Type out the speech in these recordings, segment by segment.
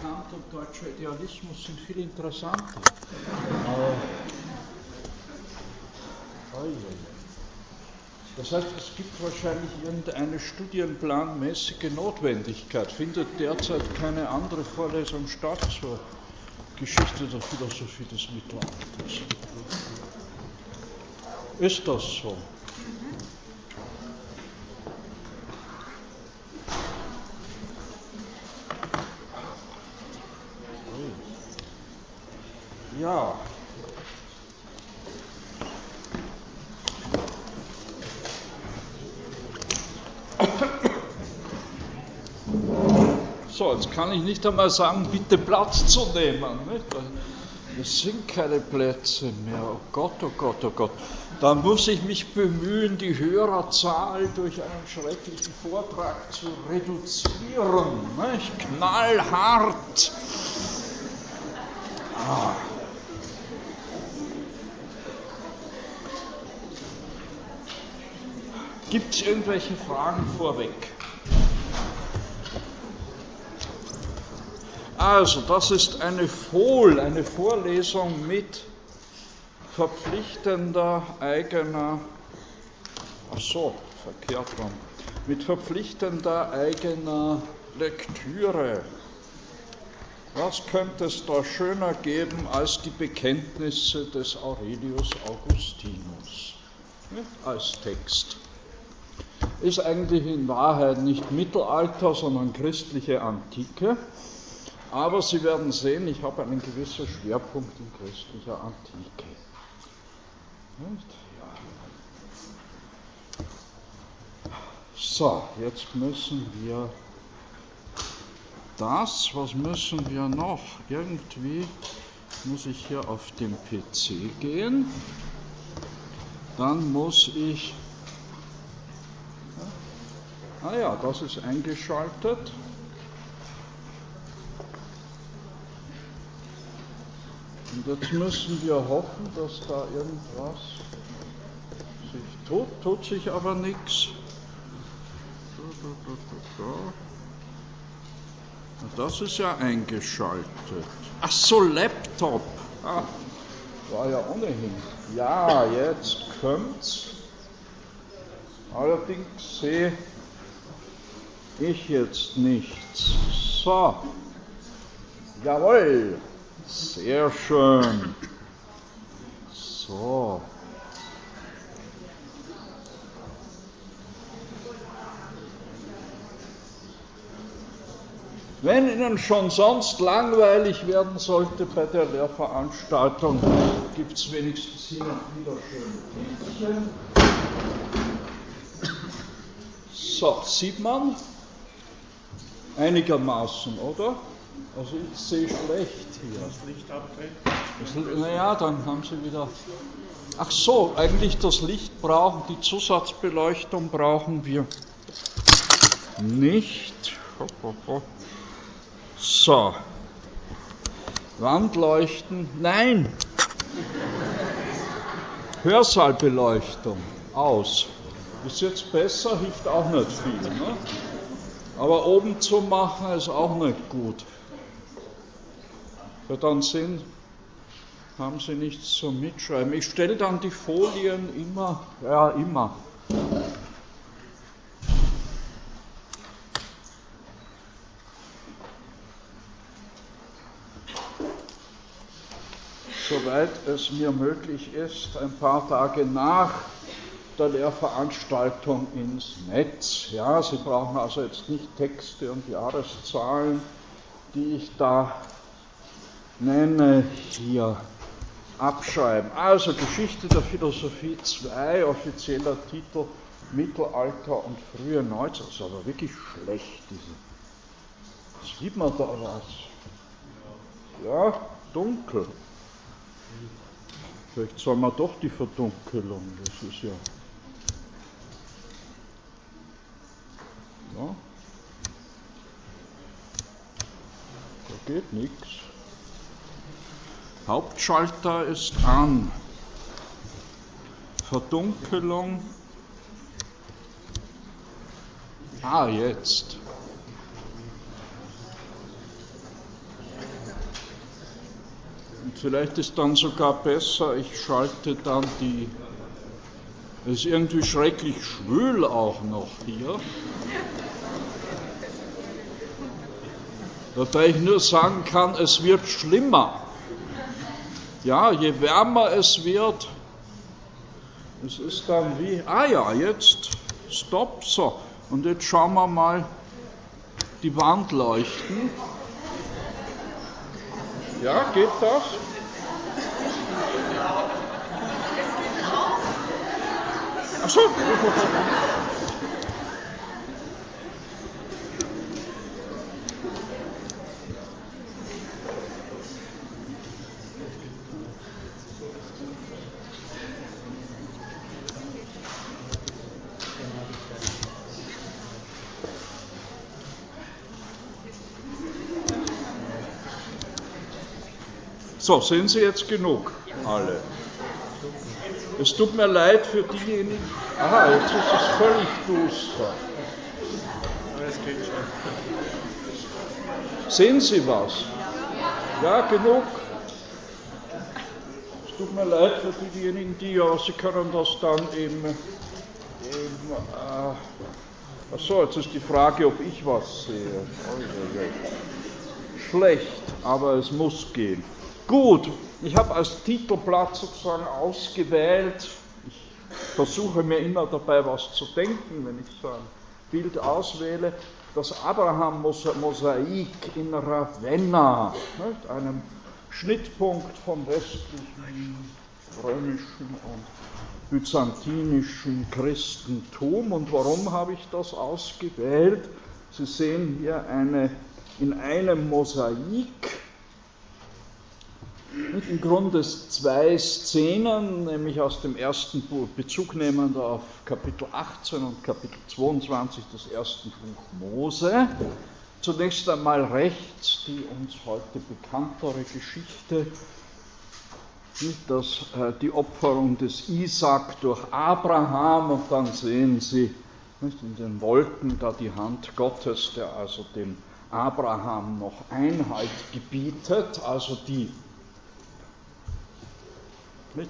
Kant und deutscher Idealismus sind viel interessanter. Das heißt, es gibt wahrscheinlich irgendeine studienplanmäßige Notwendigkeit. Findet derzeit keine andere Vorlesung statt zur Geschichte der Philosophie des Mittelalters. Ist das so? Ja. So, jetzt kann ich nicht einmal sagen, bitte Platz zu nehmen. Nicht? Es sind keine Plätze mehr. Oh Gott, oh Gott, oh Gott. Da muss ich mich bemühen, die Hörerzahl durch einen schrecklichen Vortrag zu reduzieren. Nicht? Knallhart. Ah. Gibt es irgendwelche Fragen vorweg? Also, das ist eine FOL, eine Vorlesung mit verpflichtender eigener, ach so, verkehrt rum, mit verpflichtender eigener Lektüre. Was könnte es da schöner geben als die Bekenntnisse des Aurelius Augustinus als Text? Ist eigentlich in Wahrheit nicht Mittelalter, sondern christliche Antike. Aber Sie werden sehen, ich habe einen gewissen Schwerpunkt in christlicher Antike. So, jetzt müssen wir das, was müssen wir noch? Irgendwie muss ich hier auf dem PC gehen. Dann muss ich. Ah ja, das ist eingeschaltet. Und jetzt müssen wir hoffen, dass da irgendwas sich tut, tut sich aber nichts. Das ist ja eingeschaltet. Ach so, Laptop. Ah, war ja ohnehin. Ja, jetzt kommt's. Allerdings sehe ich jetzt nichts. So. Jawohl. Sehr schön. So. Wenn Ihnen schon sonst langweilig werden sollte bei der Lehrveranstaltung, gibt es wenigstens hier noch wieder schöne Bildchen. So, sieht man? Einigermaßen, oder? Also ich sehe schlecht hier. Das Licht abdrehen? Naja, dann haben Sie wieder. Ach so, eigentlich das Licht brauchen, die Zusatzbeleuchtung brauchen wir nicht. So. Wandleuchten, nein. Hörsaalbeleuchtung, aus. Ist jetzt besser, hilft auch nicht viel. Ne? Aber oben zu machen ist auch nicht gut. Ja, dann sind, haben Sie nichts zum Mitschreiben. Ich stelle dann die Folien immer, ja, immer. Soweit es mir möglich ist, ein paar Tage nach der Lehrveranstaltung ins Netz. Ja, Sie brauchen also jetzt nicht Texte und Jahreszahlen, die ich da nenne hier abschreiben. Also Geschichte der Philosophie 2, offizieller Titel Mittelalter und frühe Neuzeit. Das ist aber wirklich schlecht, diese. Sieht man da was? Ja, dunkel. Vielleicht soll man doch die Verdunkelung, das ist ja. Ja. Da geht nichts. Hauptschalter ist an. Verdunkelung. Ah, jetzt. Und vielleicht ist dann sogar besser, ich schalte dann die. Es ist irgendwie schrecklich schwül auch noch hier. Wobei ich nur sagen kann, es wird schlimmer. Ja, je wärmer es wird, es ist dann wie, ah ja, jetzt, stopp, so. Und jetzt schauen wir mal die Wand leuchten. Ja, geht das? Achso. So, sind Sie jetzt genug, alle? Es tut mir leid für diejenigen. Aha, jetzt ist es völlig duster. Sehen Sie was? Ja, genug. Es tut mir leid für diejenigen, die ja, Sie können das dann im. im äh, achso, jetzt ist die Frage, ob ich was sehe. Schlecht, aber es muss gehen. Gut, ich habe als Titelblatt sozusagen ausgewählt, ich versuche mir immer dabei was zu denken, wenn ich so ein Bild auswähle, das Abraham-Mosaik in Ravenna, nicht? einem Schnittpunkt vom westlichen, römischen und byzantinischen Christentum. Und warum habe ich das ausgewählt? Sie sehen hier eine, in einem Mosaik im Grunde zwei Szenen, nämlich aus dem ersten Buch, Bezug nehmend auf Kapitel 18 und Kapitel 22 des ersten Buch Mose. Zunächst einmal rechts die uns heute bekanntere Geschichte, das, äh, die Opferung des Isaac durch Abraham und dann sehen Sie nicht, in den Wolken da die Hand Gottes, der also dem Abraham noch Einhalt gebietet, also die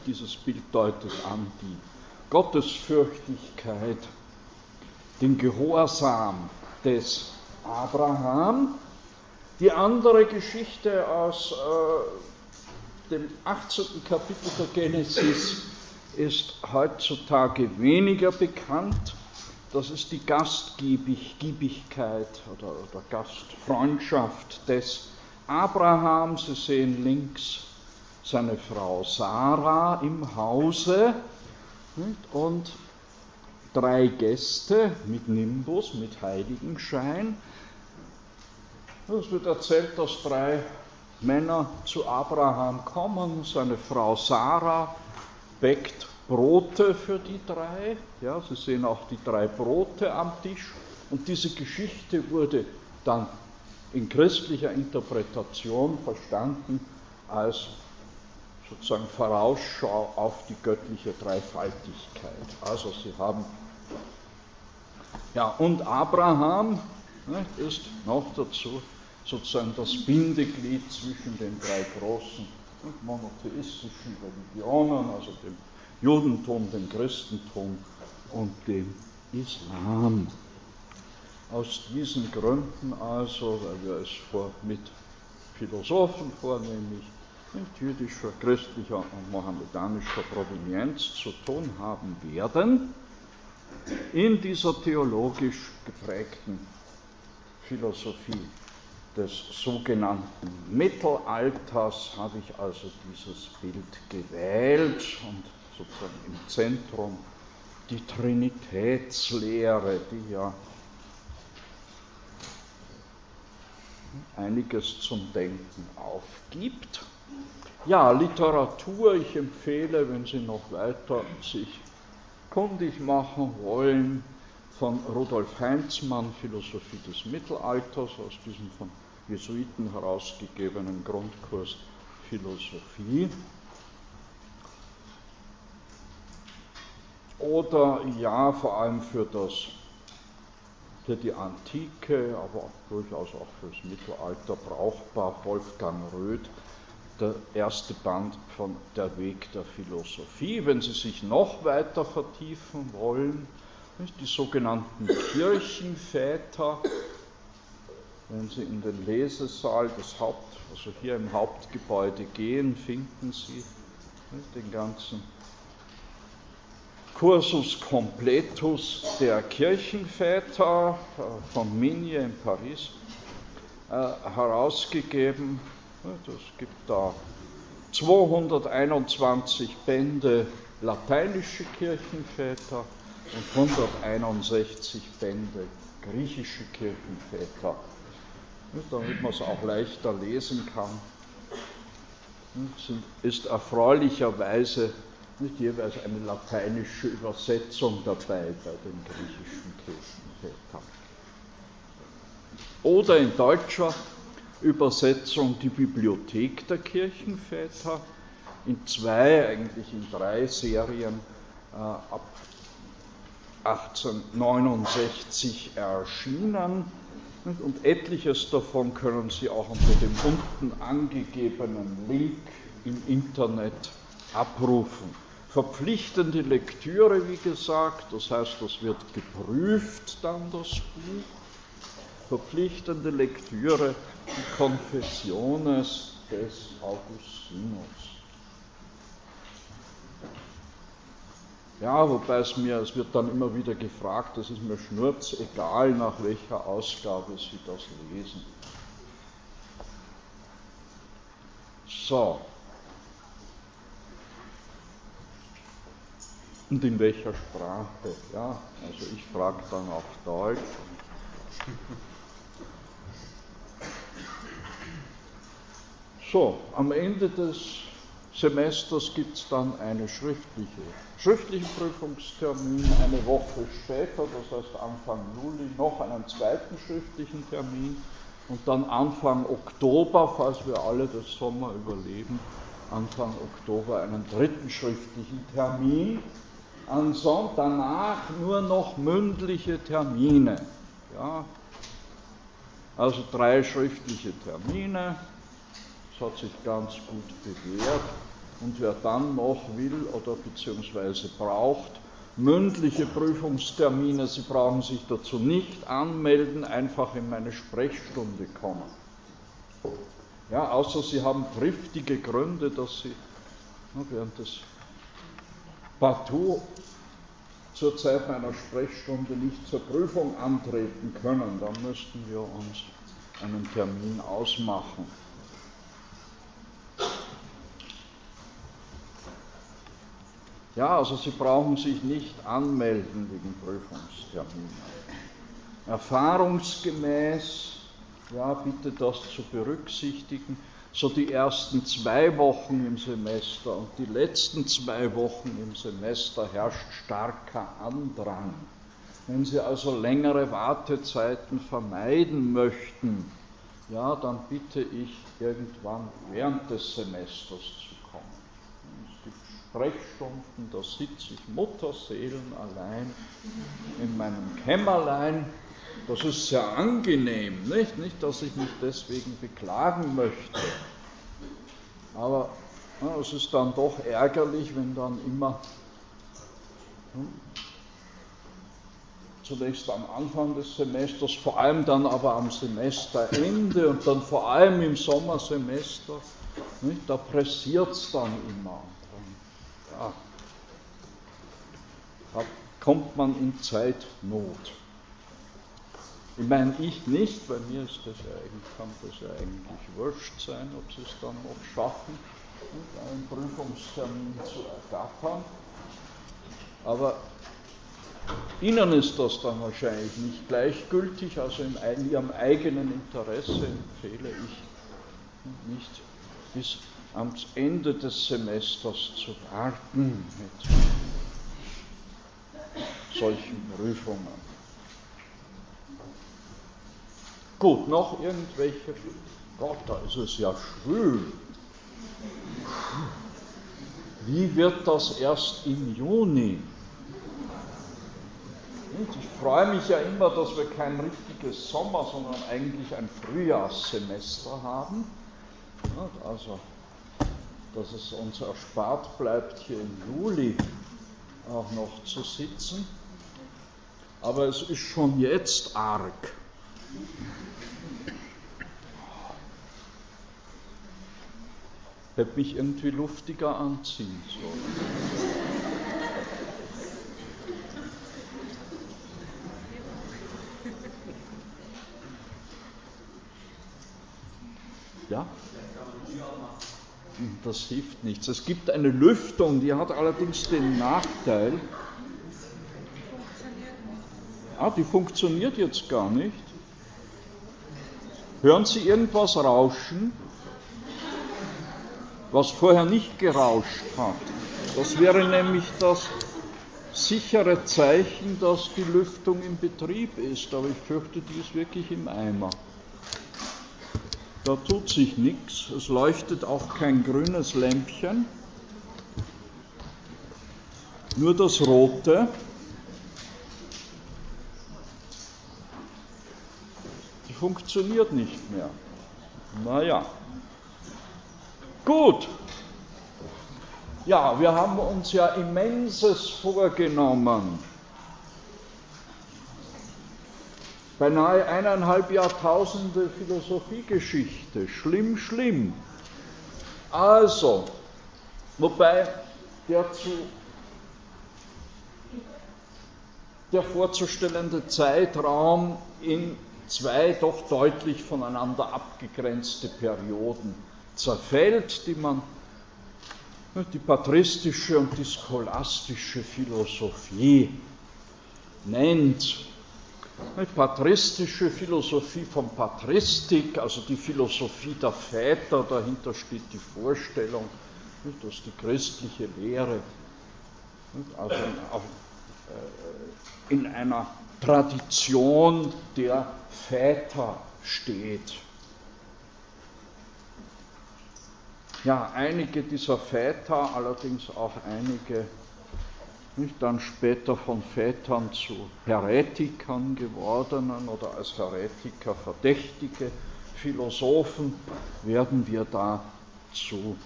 Dieses Bild deutet an die Gottesfürchtigkeit, den Gehorsam des Abraham. Die andere Geschichte aus äh, dem 18. Kapitel der Genesis ist heutzutage weniger bekannt. Das ist die Gastgiebigkeit oder, oder Gastfreundschaft des Abraham. Sie sehen links seine Frau Sarah im Hause und drei Gäste mit Nimbus, mit Heiligenschein. Es wird erzählt, dass drei Männer zu Abraham kommen. Seine Frau Sarah bäckt Brote für die drei. Ja, Sie sehen auch die drei Brote am Tisch. Und diese Geschichte wurde dann in christlicher Interpretation verstanden als sozusagen Vorausschau auf die göttliche Dreifaltigkeit. Also sie haben, ja, und Abraham ne, ist noch dazu sozusagen das Bindeglied zwischen den drei großen monotheistischen Religionen, also dem Judentum, dem Christentum und dem Islam. Aus diesen Gründen also, weil wir es vor, mit Philosophen vornehmlich jüdischer, christlicher und mohammedanischer Provenienz zu tun haben werden, in dieser theologisch geprägten Philosophie des sogenannten Mittelalters habe ich also dieses Bild gewählt und sozusagen im Zentrum die Trinitätslehre, die ja einiges zum Denken aufgibt. Ja, Literatur, ich empfehle, wenn Sie noch weiter sich kundig machen wollen, von Rudolf Heinzmann, Philosophie des Mittelalters, aus diesem von Jesuiten herausgegebenen Grundkurs Philosophie. Oder ja, vor allem für, das, für die Antike, aber durchaus auch fürs Mittelalter brauchbar, Wolfgang Röth, der erste Band von Der Weg der Philosophie. Wenn Sie sich noch weiter vertiefen wollen, die sogenannten Kirchenväter, wenn Sie in den Lesesaal des Haupt, also hier im Hauptgebäude gehen, finden Sie den ganzen Cursus Completus der Kirchenväter äh, von Migne in Paris äh, herausgegeben. Es gibt da 221 Bände lateinische Kirchenväter und 161 Bände griechische Kirchenväter, damit man es auch leichter lesen kann. Ist erfreulicherweise nicht jeweils eine lateinische Übersetzung dabei bei den griechischen Kirchenvätern. Oder in deutscher Übersetzung die Bibliothek der Kirchenväter, in zwei, eigentlich in drei Serien äh, ab 1869 erschienen. Und etliches davon können Sie auch unter dem unten angegebenen Link im Internet abrufen. Verpflichtende Lektüre, wie gesagt, das heißt, das wird geprüft dann das Buch. Verpflichtende Lektüre die Confessiones des Augustinus. Ja, wobei es mir, es wird dann immer wieder gefragt, das ist mir schnurz egal, nach welcher Ausgabe Sie das lesen. So. Und in welcher Sprache? Ja, also ich frage dann auf Deutsch. So, am Ende des Semesters gibt es dann eine schriftliche schriftlichen Prüfungstermin eine Woche später, das heißt Anfang Juli, noch einen zweiten schriftlichen Termin und dann Anfang Oktober, falls wir alle das Sommer überleben, Anfang Oktober einen dritten schriftlichen Termin. Ansonsten danach nur noch mündliche Termine. Ja. Also drei schriftliche Termine. Hat sich ganz gut bewährt. Und wer dann noch will oder beziehungsweise braucht, mündliche Prüfungstermine, Sie brauchen sich dazu nicht anmelden, einfach in meine Sprechstunde kommen. Ja, außer Sie haben triftige Gründe, dass Sie während des partout zur Zeit meiner Sprechstunde nicht zur Prüfung antreten können, dann müssten wir uns einen Termin ausmachen. Ja, also Sie brauchen sich nicht anmelden wegen Prüfungsterminen. Erfahrungsgemäß, ja, bitte das zu berücksichtigen, so die ersten zwei Wochen im Semester und die letzten zwei Wochen im Semester herrscht starker Andrang. Wenn Sie also längere Wartezeiten vermeiden möchten, ja, dann bitte ich irgendwann während des Semesters zu Sprechstunden, da sitze ich Mutterseelen allein in meinem Kämmerlein. Das ist sehr angenehm, nicht? Nicht, dass ich mich deswegen beklagen möchte. Aber es ist dann doch ärgerlich, wenn dann immer hm, zunächst am Anfang des Semesters, vor allem dann aber am Semesterende und dann vor allem im Sommersemester, nicht, da pressiert es dann immer ja, da kommt man in Zeitnot. Ich meine, ich nicht, bei mir ist das ja eigentlich, kann das ja eigentlich wurscht sein, ob sie es dann noch schaffen, einen Prüfungstermin zu ergattern. Aber Ihnen ist das dann wahrscheinlich nicht gleichgültig, also in Ihrem eigenen Interesse empfehle ich nicht bis ans Ende des Semesters zu warten mit solchen Prüfungen. Gut, noch irgendwelche. Gott, da ist es ja schwül. Wie wird das erst im Juni? Ich freue mich ja immer, dass wir kein richtiges Sommer, sondern eigentlich ein Frühjahrssemester haben. Also dass es uns erspart bleibt, hier im Juli auch noch zu sitzen. Aber es ist schon jetzt arg. Hätte mich irgendwie luftiger anziehen sollen. Ja? Das hilft nichts. Es gibt eine Lüftung, die hat allerdings den Nachteil, ah, die funktioniert jetzt gar nicht. Hören Sie irgendwas rauschen, was vorher nicht gerauscht hat? Das wäre nämlich das sichere Zeichen, dass die Lüftung in Betrieb ist, aber ich fürchte, die ist wirklich im Eimer. Da tut sich nichts, es leuchtet auch kein grünes Lämpchen, nur das rote. Die funktioniert nicht mehr. Naja. Gut. Ja, wir haben uns ja immenses vorgenommen. Beinahe eineinhalb Jahrtausende Philosophiegeschichte. Schlimm, schlimm. Also, wobei der zu der vorzustellende Zeitraum in zwei doch deutlich voneinander abgegrenzte Perioden zerfällt, die man die patristische und die scholastische Philosophie nennt. Patristische Philosophie von Patristik, also die Philosophie der Väter, dahinter steht die Vorstellung, dass die christliche Lehre also äh, in einer Tradition der Väter steht. Ja, einige dieser Väter, allerdings auch einige nicht dann später von Vätern zu Heretikern gewordenen oder als Heretiker verdächtige Philosophen werden wir da zu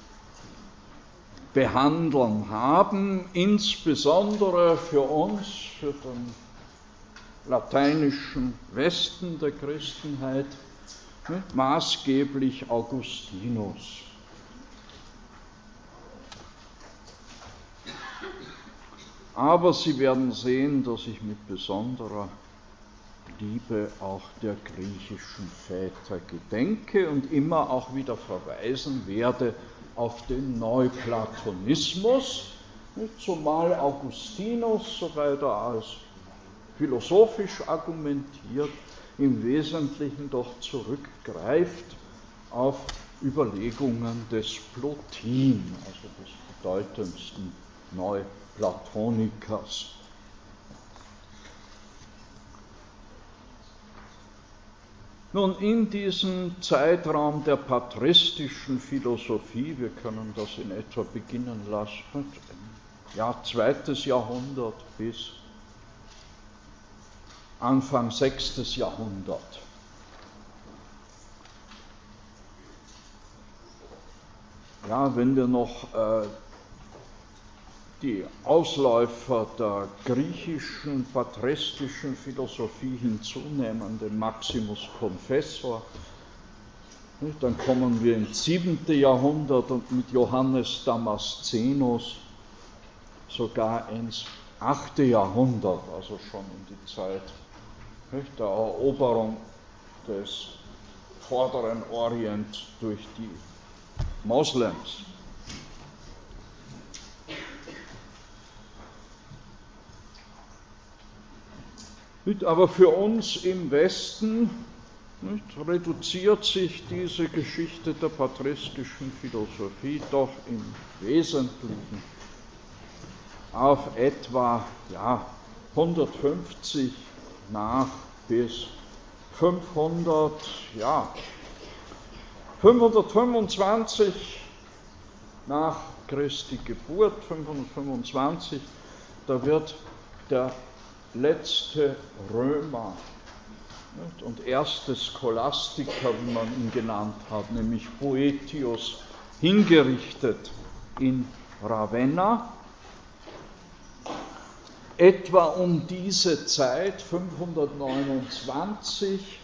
behandeln haben, insbesondere für uns, für den lateinischen Westen der Christenheit, maßgeblich Augustinus. Aber Sie werden sehen, dass ich mit besonderer Liebe auch der griechischen Väter gedenke und immer auch wieder verweisen werde auf den Neuplatonismus, zumal Augustinus, soweit er als philosophisch argumentiert, im Wesentlichen doch zurückgreift auf Überlegungen des Plotin, also des bedeutendsten Neuplatonismus. Platonikers. Nun, in diesem Zeitraum der patristischen Philosophie, wir können das in etwa beginnen lassen, ja, zweites Jahrhundert bis Anfang sechstes Jahrhundert. Ja, wenn wir noch äh, die Ausläufer der griechischen patristischen Philosophie hinzunehmen, den Maximus Confessor, dann kommen wir ins 7. Jahrhundert und mit Johannes Damascenus sogar ins 8. Jahrhundert, also schon in die Zeit der Eroberung des vorderen Orient durch die Moslems. Aber für uns im Westen nicht, reduziert sich diese Geschichte der patristischen Philosophie doch im Wesentlichen auf etwa ja, 150 nach bis 500, ja, 525 nach Christi Geburt, 525, da wird der letzte Römer und erste Scholastiker, wie man ihn genannt hat, nämlich Boetius hingerichtet in Ravenna. Etwa um diese Zeit, 529,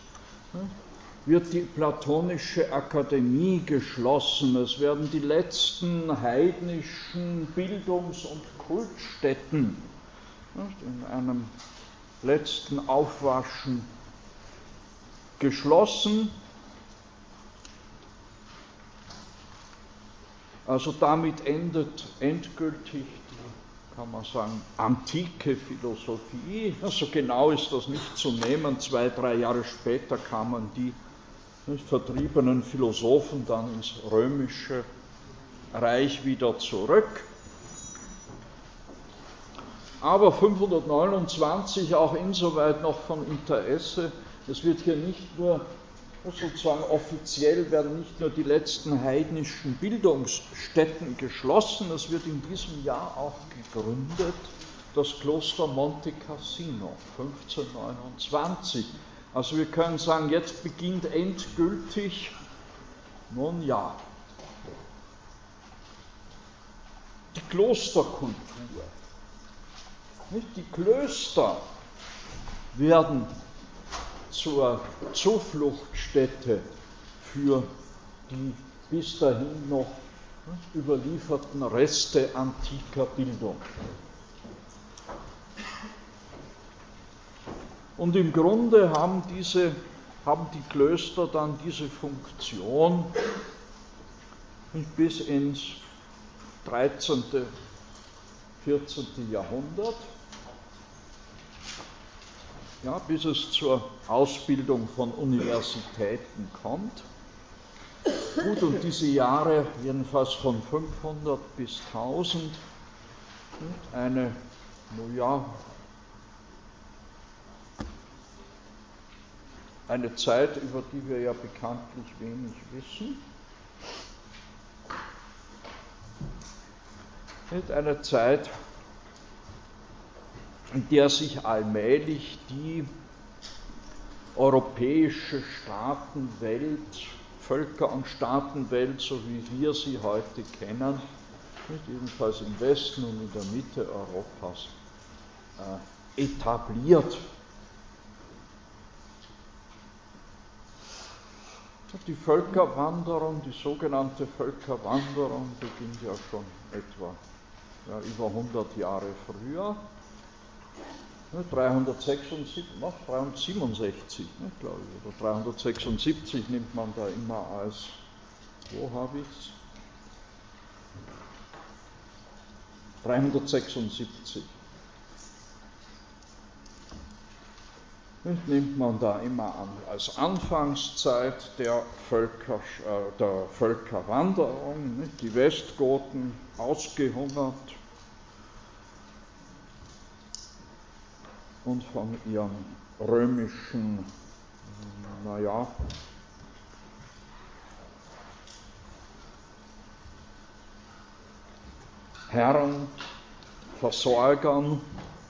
wird die Platonische Akademie geschlossen. Es werden die letzten heidnischen Bildungs- und Kultstätten in einem letzten Aufwaschen geschlossen. Also damit endet endgültig die, kann man sagen, antike Philosophie. So genau ist das nicht zu nehmen. Zwei, drei Jahre später kamen die nicht, vertriebenen Philosophen dann ins römische Reich wieder zurück. Aber 529 auch insoweit noch von Interesse, es wird hier nicht nur sozusagen offiziell werden nicht nur die letzten heidnischen Bildungsstätten geschlossen, es wird in diesem Jahr auch gegründet das Kloster Monte Cassino 1529 also wir können sagen, jetzt beginnt endgültig, nun ja, die Klosterkultur. Nicht? Die Klöster werden zur Zufluchtsstätte für die bis dahin noch überlieferten Reste antiker Bildung. Und im Grunde haben, diese, haben die Klöster dann diese Funktion bis ins 13., 14. Jahrhundert, ja, bis es zur Ausbildung von Universitäten kommt. Gut, und diese Jahre, jedenfalls von 500 bis 1000, eine, naja, eine Zeit, über die wir ja bekanntlich wenig wissen. Eine Zeit, in der sich allmählich die europäische Staatenwelt, Völker- und Staatenwelt, so wie wir sie heute kennen, nicht ebenfalls im Westen und in der Mitte Europas, äh, etabliert Die Völkerwanderung, die sogenannte Völkerwanderung beginnt ja schon etwa ja, über 100 Jahre früher. 376, noch 367, ne, glaube ich, oder 376 nimmt man da immer als, wo habe ich es? 376. nimmt man da immer an als Anfangszeit der, Völker, äh, der Völkerwanderung, nicht? die Westgoten ausgehungert und von ihren römischen, naja, Herren, Versorgern,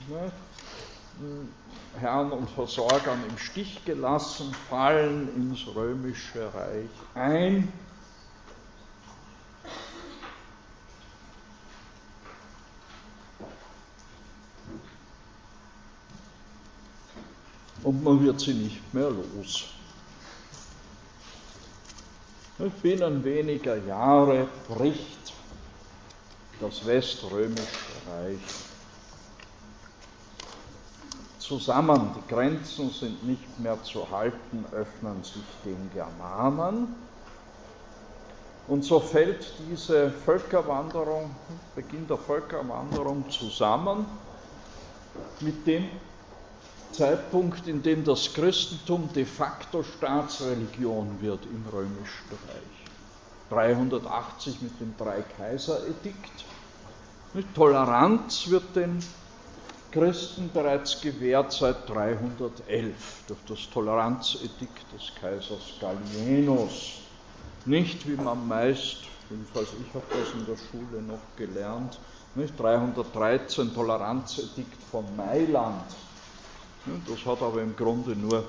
ne? Herren und Versorgern im Stich gelassen, fallen ins römische Reich ein. Und man wird sie nicht mehr los. Binnen weniger Jahre bricht das weströmische Reich zusammen. Die Grenzen sind nicht mehr zu halten, öffnen sich den Germanen. Und so fällt diese Völkerwanderung, Beginn der Völkerwanderung zusammen mit dem Zeitpunkt, in dem das Christentum de facto Staatsreligion wird im Römischen Reich. 380 mit dem Dreikaiseredikt. Toleranz wird den Christen bereits gewährt seit 311 durch das Toleranzedikt des Kaisers Gallienus. Nicht wie man meist, jedenfalls ich habe das in der Schule noch gelernt, nicht 313 Toleranzedikt von Mailand. Das hat aber im Grunde nur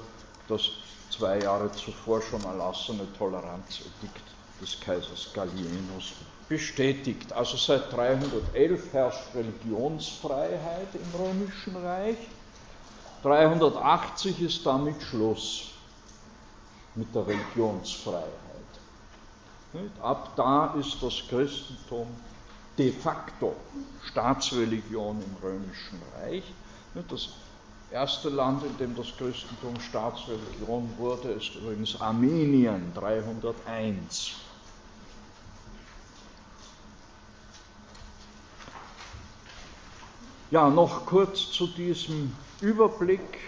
das zwei Jahre zuvor schon erlassene Toleranzedikt des Kaisers Gallienus bestätigt. Also seit 311 herrscht Religionsfreiheit im Römischen Reich. 380 ist damit Schluss mit der Religionsfreiheit. Ab da ist das Christentum de facto Staatsreligion im Römischen Reich. Das erste Land, in dem das Christentum Staatsreligion wurde, ist übrigens Armenien 301. Ja, noch kurz zu diesem Überblick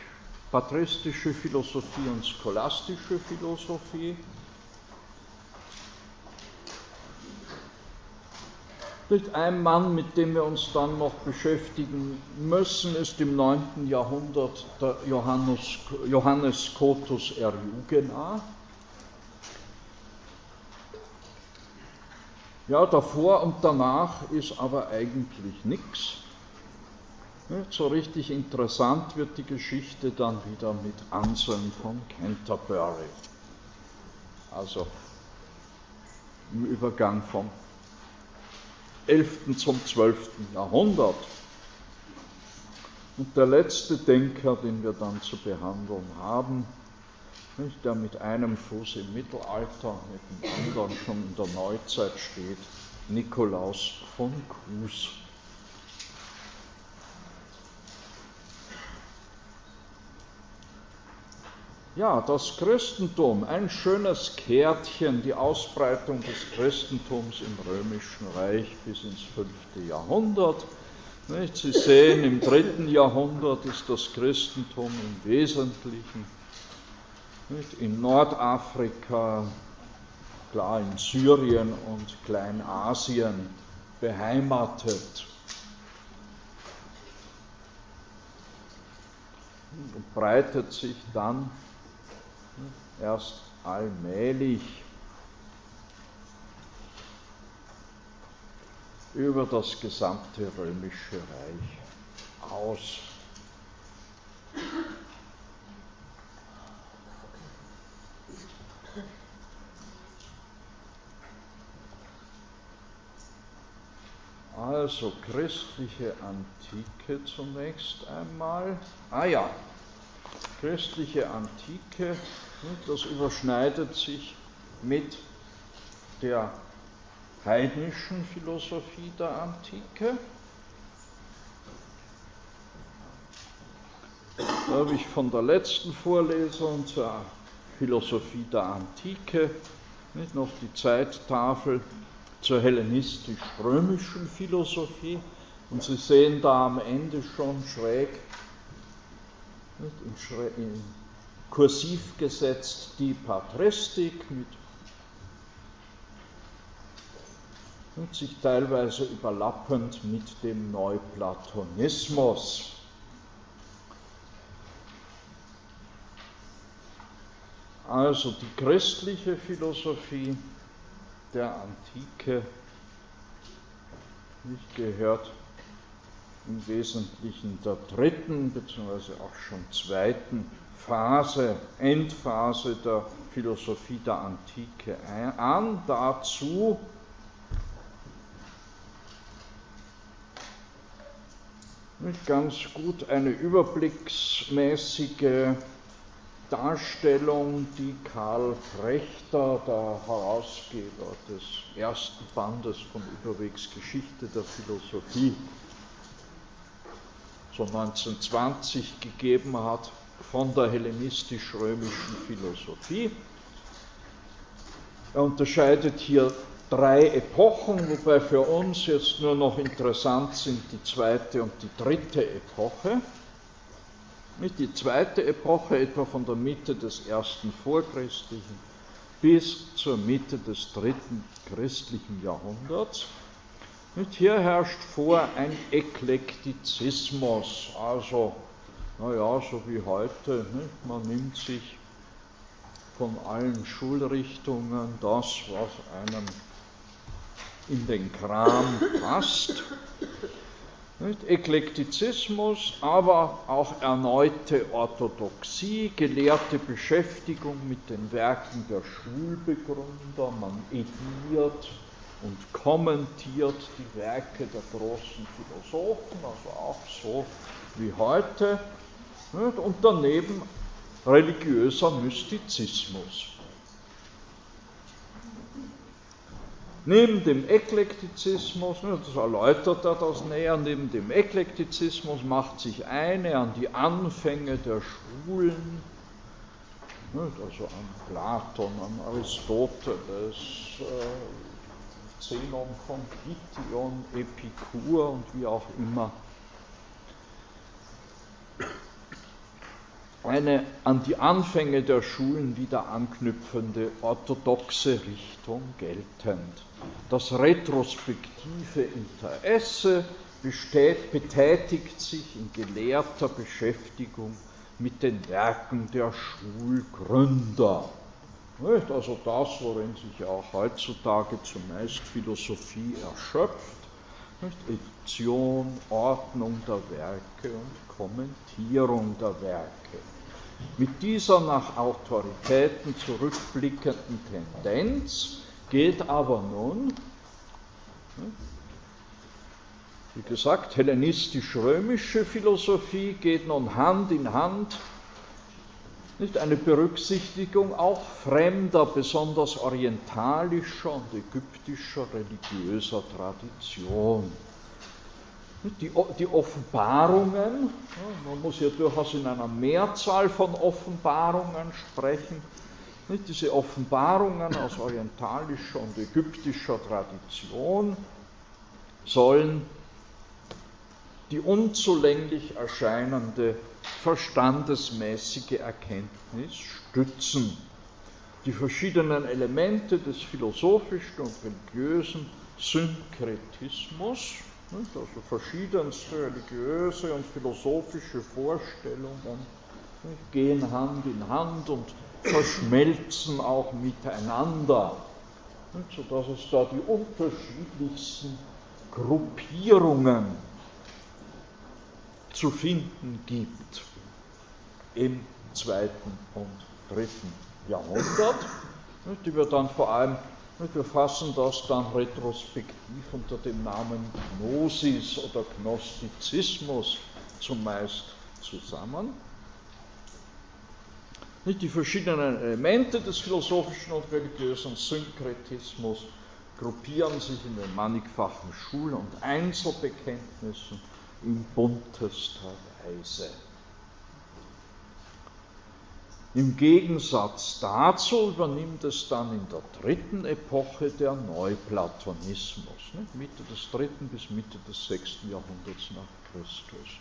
patristische Philosophie und scholastische Philosophie. Ein Mann, mit dem wir uns dann noch beschäftigen müssen, ist im 9. Jahrhundert der Johannes, Johannes Scotus Eriugena. Ja, davor und danach ist aber eigentlich nichts. So richtig interessant wird die Geschichte dann wieder mit Anselm von Canterbury. Also im Übergang vom 11. zum 12. Jahrhundert. Und der letzte Denker, den wir dann zu behandeln haben, der mit einem Fuß im Mittelalter, mit dem anderen schon in der Neuzeit steht, Nikolaus von Kues. Ja, das Christentum, ein schönes Kärtchen, die Ausbreitung des Christentums im Römischen Reich bis ins 5. Jahrhundert. Sie sehen, im 3. Jahrhundert ist das Christentum im Wesentlichen in Nordafrika, klar in Syrien und Kleinasien beheimatet. Und breitet sich dann erst allmählich über das gesamte römische Reich aus. Also christliche Antike zunächst einmal. Ah ja, christliche Antike, das überschneidet sich mit der heidnischen Philosophie der Antike. Da habe ich von der letzten Vorlesung zur Philosophie der Antike nicht noch die Zeittafel zur hellenistisch-römischen Philosophie. Und Sie sehen da am Ende schon schräg in, in kursiv gesetzt die Patristik mit und sich teilweise überlappend mit dem Neuplatonismus. Also die christliche Philosophie der Antike nicht gehört im Wesentlichen der dritten bzw. auch schon zweiten Phase, Endphase der Philosophie der Antike an. Dazu nicht ganz gut eine überblicksmäßige Darstellung, die Karl Frechter, der Herausgeber des ersten Bandes von Überwegs Geschichte der Philosophie, so 1920 gegeben hat von der hellenistisch-römischen Philosophie. Er unterscheidet hier drei Epochen, wobei für uns jetzt nur noch interessant sind die zweite und die dritte Epoche. Die zweite Epoche etwa von der Mitte des ersten vorchristlichen bis zur Mitte des dritten christlichen Jahrhunderts. Und hier herrscht vor ein Eklektizismus, also, naja, so wie heute, nicht? man nimmt sich von allen Schulrichtungen das, was einem in den Kram passt. Nicht? Eklektizismus, aber auch erneute Orthodoxie, gelehrte Beschäftigung mit den Werken der Schulbegründer, man ediert und kommentiert die Werke der großen Philosophen, also auch so wie heute, und daneben religiöser Mystizismus. Neben dem Eklektizismus, das erläutert er das näher, neben dem Eklektizismus macht sich eine an die Anfänge der Schulen, also an Platon, an Aristoteles, äh, Zenon von Kition, Epikur und wie auch immer, eine an die Anfänge der Schulen wieder anknüpfende orthodoxe Richtung geltend. Das retrospektive Interesse betätigt sich in gelehrter Beschäftigung mit den Werken der Schulgründer. Also das, worin sich auch heutzutage zumeist Philosophie erschöpft, Edition, Ordnung der Werke und Kommentierung der Werke. Mit dieser nach Autoritäten zurückblickenden Tendenz geht aber nun, wie gesagt, hellenistisch-römische Philosophie geht nun Hand in Hand nicht eine Berücksichtigung auch fremder, besonders orientalischer und ägyptischer religiöser Tradition. Die, die Offenbarungen, man muss ja durchaus in einer Mehrzahl von Offenbarungen sprechen, diese Offenbarungen aus orientalischer und ägyptischer Tradition sollen die unzulänglich erscheinende verstandesmäßige Erkenntnis stützen. Die verschiedenen Elemente des philosophischen und religiösen Synkretismus, also verschiedenste religiöse und philosophische Vorstellungen gehen Hand in Hand und verschmelzen auch miteinander, sodass es da die unterschiedlichsten Gruppierungen zu finden gibt im zweiten und dritten Jahrhundert, die wir dann vor allem wir fassen das dann retrospektiv unter dem Namen Gnosis oder Gnostizismus zumeist zusammen. Die verschiedenen Elemente des philosophischen und religiösen Synkretismus gruppieren sich in den mannigfachen Schul- und Einzelbekenntnissen in buntester Weise. Im Gegensatz dazu übernimmt es dann in der dritten Epoche der Neuplatonismus, ne? Mitte des dritten bis Mitte des sechsten Jahrhunderts nach Christus.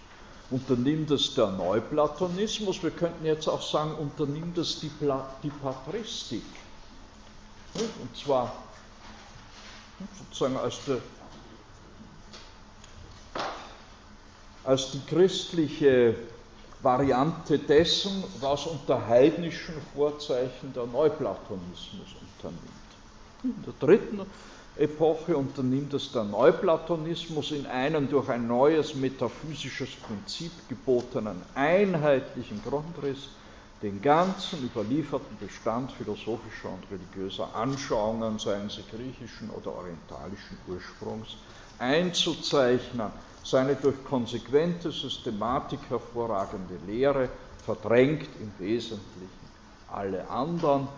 Unternimmt es der Neuplatonismus, wir könnten jetzt auch sagen, unternimmt es die, Pla die Patristik. Ne? Und zwar sozusagen als, der, als die christliche Variante dessen, was unter heidnischen Vorzeichen der Neuplatonismus unternimmt. In der dritten Epoche unternimmt es der Neuplatonismus in einen durch ein neues metaphysisches Prinzip gebotenen einheitlichen Grundriss den ganzen überlieferten Bestand philosophischer und religiöser Anschauungen, seien sie griechischen oder orientalischen Ursprungs, einzuzeichnen seine durch konsequente Systematik hervorragende Lehre verdrängt im Wesentlichen alle anderen.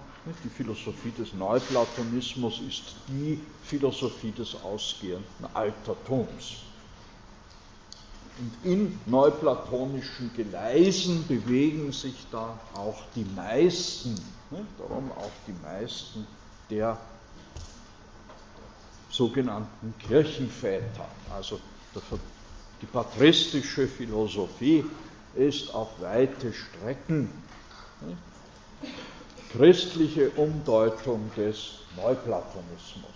Die Philosophie des Neuplatonismus ist die Philosophie des ausgehenden Altertums. Und in neuplatonischen Geleisen bewegen sich da auch die meisten, darum auch die meisten der sogenannten Kirchenväter, also die patristische Philosophie ist auf weite Strecken christliche Umdeutung des Neuplatonismus.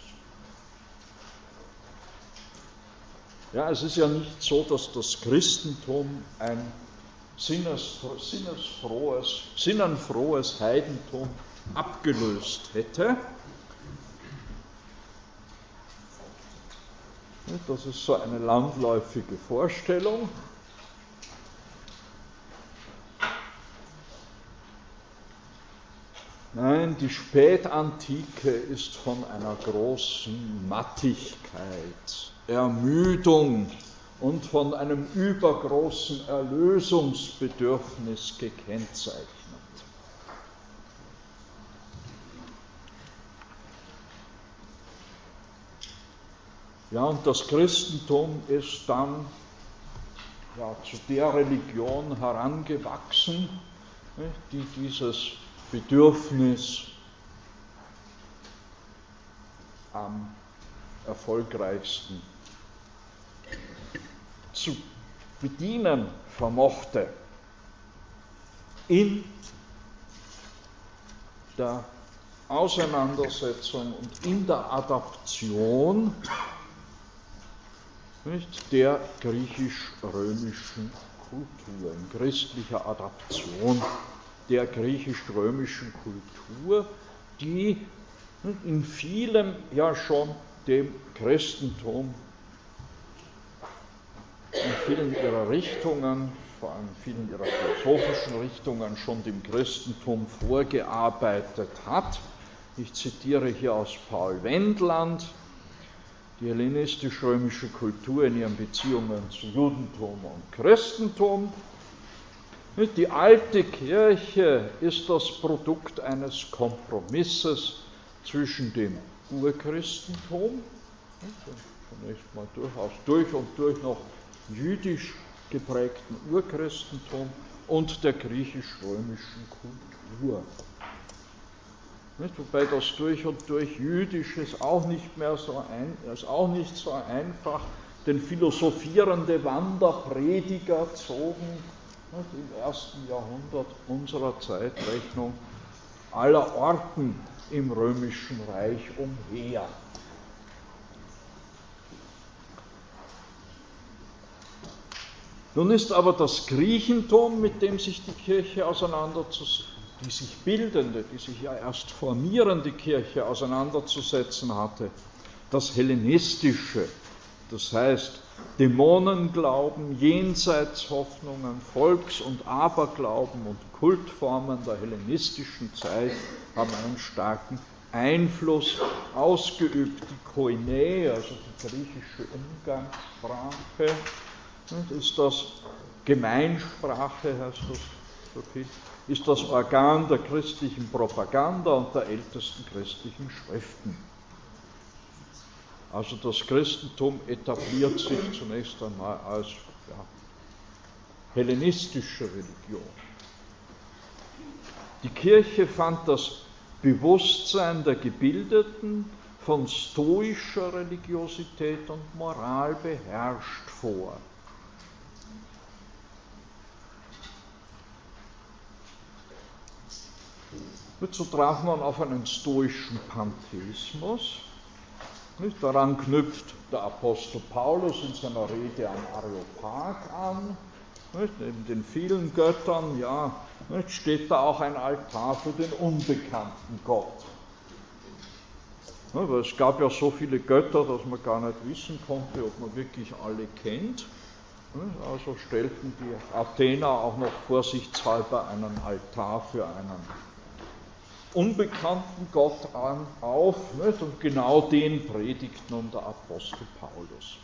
Ja, es ist ja nicht so, dass das Christentum ein sinnenfrohes Heidentum abgelöst hätte, Das ist so eine landläufige Vorstellung. Nein, die Spätantike ist von einer großen Mattigkeit, Ermüdung und von einem übergroßen Erlösungsbedürfnis gekennzeichnet. Ja, und das Christentum ist dann ja, zu der Religion herangewachsen, die dieses Bedürfnis am erfolgreichsten zu bedienen vermochte in der Auseinandersetzung und in der Adaption nicht, der griechisch-römischen Kultur, in christlicher Adaption der griechisch-römischen Kultur, die in vielem ja schon dem Christentum, in vielen ihrer Richtungen, vor allem vielen ihrer philosophischen Richtungen schon dem Christentum vorgearbeitet hat. Ich zitiere hier aus Paul Wendland, die hellenistisch-römische Kultur in ihren Beziehungen zu Judentum und Christentum. Die alte Kirche ist das Produkt eines Kompromisses zwischen dem Urchristentum, zunächst mal durchaus durch und durch noch jüdisch geprägten Urchristentum und der griechisch-römischen Kultur. Nicht? Wobei das durch und durch Jüdisch ist auch nicht mehr so, ein, ist auch nicht so einfach, denn philosophierende Wanderprediger zogen nicht, im ersten Jahrhundert unserer Zeitrechnung aller Orten im römischen Reich umher. Nun ist aber das Griechentum, mit dem sich die Kirche auseinanderzusetzen die sich bildende, die sich ja erst formierende Kirche auseinanderzusetzen hatte, das hellenistische, das heißt Dämonenglauben, Jenseitshoffnungen, Volks- und Aberglauben und Kultformen der hellenistischen Zeit haben einen starken Einfluss ausgeübt. Die Koine, also die griechische Umgangssprache, ist das Gemeinsprache, heißt das so viel, ist das Organ der christlichen Propaganda und der ältesten christlichen Schriften. Also das Christentum etabliert sich zunächst einmal als ja, hellenistische Religion. Die Kirche fand das Bewusstsein der Gebildeten von stoischer Religiosität und Moral beherrscht vor. So traf man auf einen stoischen Pantheismus. Nicht? Daran knüpft der Apostel Paulus in seiner Rede am Areopag an. Nicht? Neben den vielen Göttern ja, nicht? steht da auch ein Altar für den unbekannten Gott. Weil es gab ja so viele Götter, dass man gar nicht wissen konnte, ob man wirklich alle kennt. Also stellten die Athener auch noch vorsichtshalber einen Altar für einen unbekannten Gott an, auf. Nicht? Und genau den predigt nun der Apostel Paulus.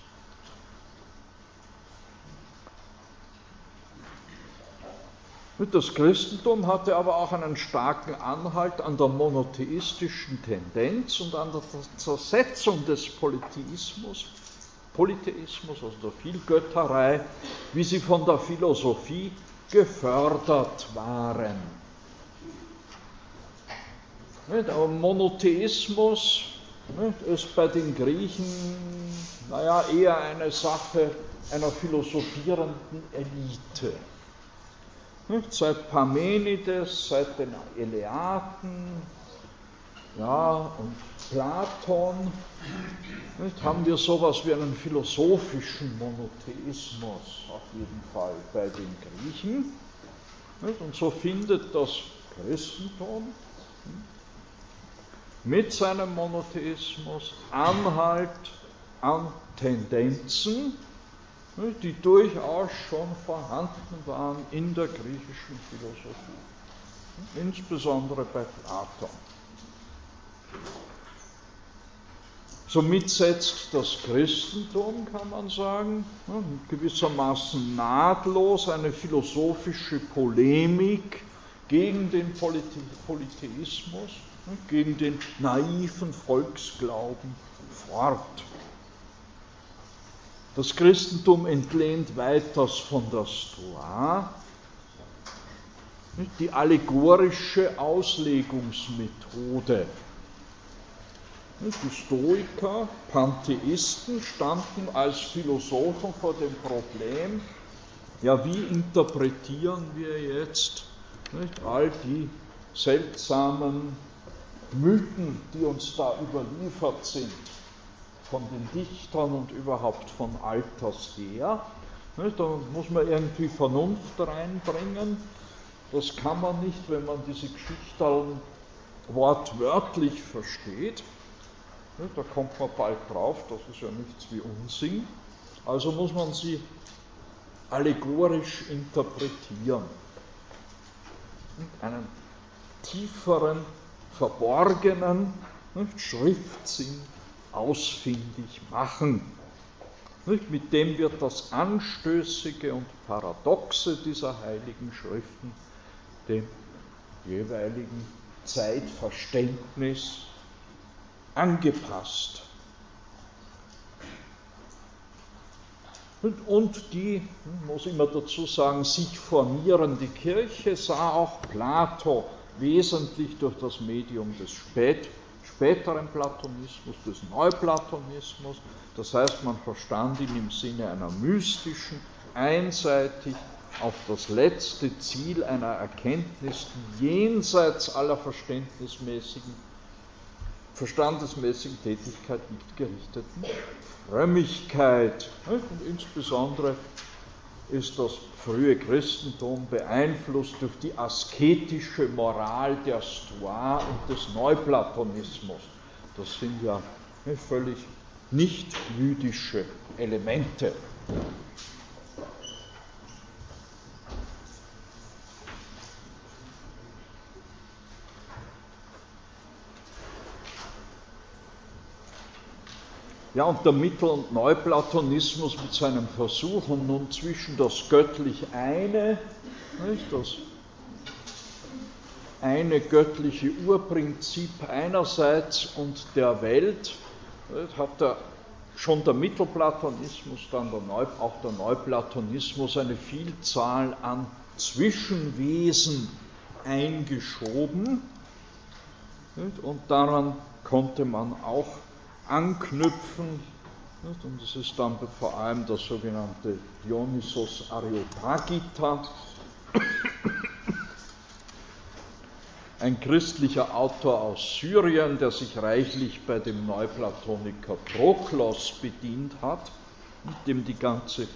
Das Christentum hatte aber auch einen starken Anhalt an der monotheistischen Tendenz und an der Zersetzung des Polytheismus, Polytheismus, also der Vielgötterei, wie sie von der Philosophie gefördert waren. Aber Monotheismus ist bei den Griechen naja, eher eine Sache einer philosophierenden Elite. Seit Parmenides, seit den Eleaten ja, und Platon haben wir sowas wie einen philosophischen Monotheismus? Auf jeden Fall bei den Griechen. Und so findet das Christentum mit seinem Monotheismus Anhalt an Tendenzen, die durchaus schon vorhanden waren in der griechischen Philosophie, insbesondere bei Platon. Somit setzt das Christentum, kann man sagen, gewissermaßen nahtlos eine philosophische Polemik gegen den Polytheismus, gegen den naiven Volksglauben fort. Das Christentum entlehnt weiters von der Stoa die allegorische Auslegungsmethode. Die Stoiker, Pantheisten standen als Philosophen vor dem Problem, ja, wie interpretieren wir jetzt all die seltsamen Mythen, die uns da überliefert sind, von den Dichtern und überhaupt von alters her. Da muss man irgendwie Vernunft reinbringen. Das kann man nicht, wenn man diese Geschichten wortwörtlich versteht. Da kommt man bald drauf, das ist ja nichts wie Unsinn. Also muss man sie allegorisch interpretieren. Einen tieferen, verborgenen Schriftsinn ausfindig machen. Mit dem wird das Anstößige und Paradoxe dieser heiligen Schriften dem jeweiligen Zeitverständnis angepasst. Und die, muss ich immer dazu sagen, sich formierende Kirche sah auch Plato wesentlich durch das Medium des Spät, späteren Platonismus, des Neuplatonismus. Das heißt, man verstand ihn im Sinne einer mystischen, einseitig auf das letzte Ziel einer Erkenntnis, jenseits aller verständnismäßigen verstandesmäßigen Tätigkeit nicht gerichteten Frömmigkeit. Und insbesondere ist das frühe Christentum beeinflusst durch die asketische Moral der Stoa und des Neuplatonismus. Das sind ja völlig nicht jüdische Elemente. Ja, und der Mittel- und Neuplatonismus mit seinem Versuch und nun zwischen das göttlich eine, nicht, das eine göttliche Urprinzip einerseits und der Welt, nicht, hat der, schon der Mittelplatonismus, dann der Neu, auch der Neuplatonismus eine Vielzahl an Zwischenwesen eingeschoben. Nicht, und daran konnte man auch anknüpfen. Und das ist dann vor allem das sogenannte Dionysos Areopagita, ein christlicher Autor aus Syrien, der sich reichlich bei dem Neuplatoniker Proklos bedient hat, dem die ganze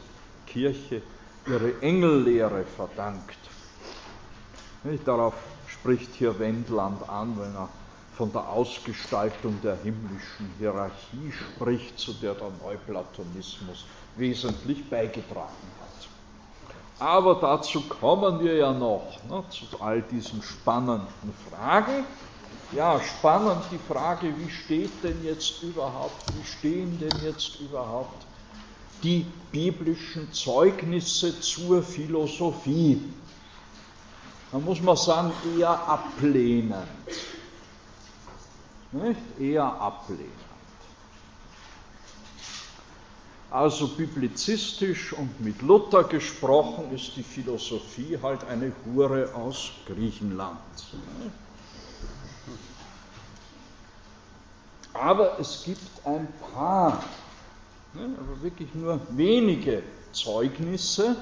Kirche ihre Engellehre verdankt. Darauf spricht hier Wendland an, wenn er von der Ausgestaltung der himmlischen Hierarchie spricht, zu der der Neuplatonismus wesentlich beigetragen hat. Aber dazu kommen wir ja noch, ne, zu all diesen spannenden Fragen. Ja, spannend die Frage, wie steht denn jetzt überhaupt, wie stehen denn jetzt überhaupt die biblischen Zeugnisse zur Philosophie? Da muss man sagen, eher ablehnend nicht? eher ablehnend. Also biblizistisch und mit Luther gesprochen ist die Philosophie halt eine Hure aus Griechenland. Aber es gibt ein paar, aber wirklich nur wenige Zeugnisse,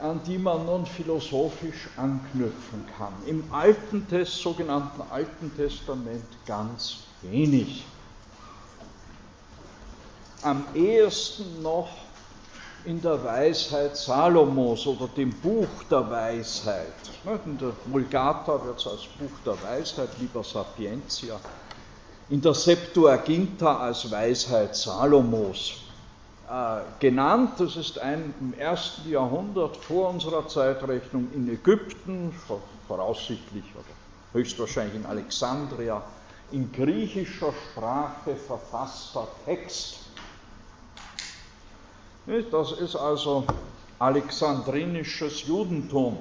an die man nun philosophisch anknüpfen kann. Im Alten Test, sogenannten Alten Testament ganz wenig. Am ehesten noch in der Weisheit Salomos oder dem Buch der Weisheit. In der Vulgata wird es als Buch der Weisheit, lieber Sapientia, in der Septuaginta als Weisheit Salomos genannt. Das ist ein im ersten Jahrhundert vor unserer Zeitrechnung in Ägypten, voraussichtlich oder höchstwahrscheinlich in Alexandria, in griechischer Sprache verfasster Text. Das ist also alexandrinisches Judentum.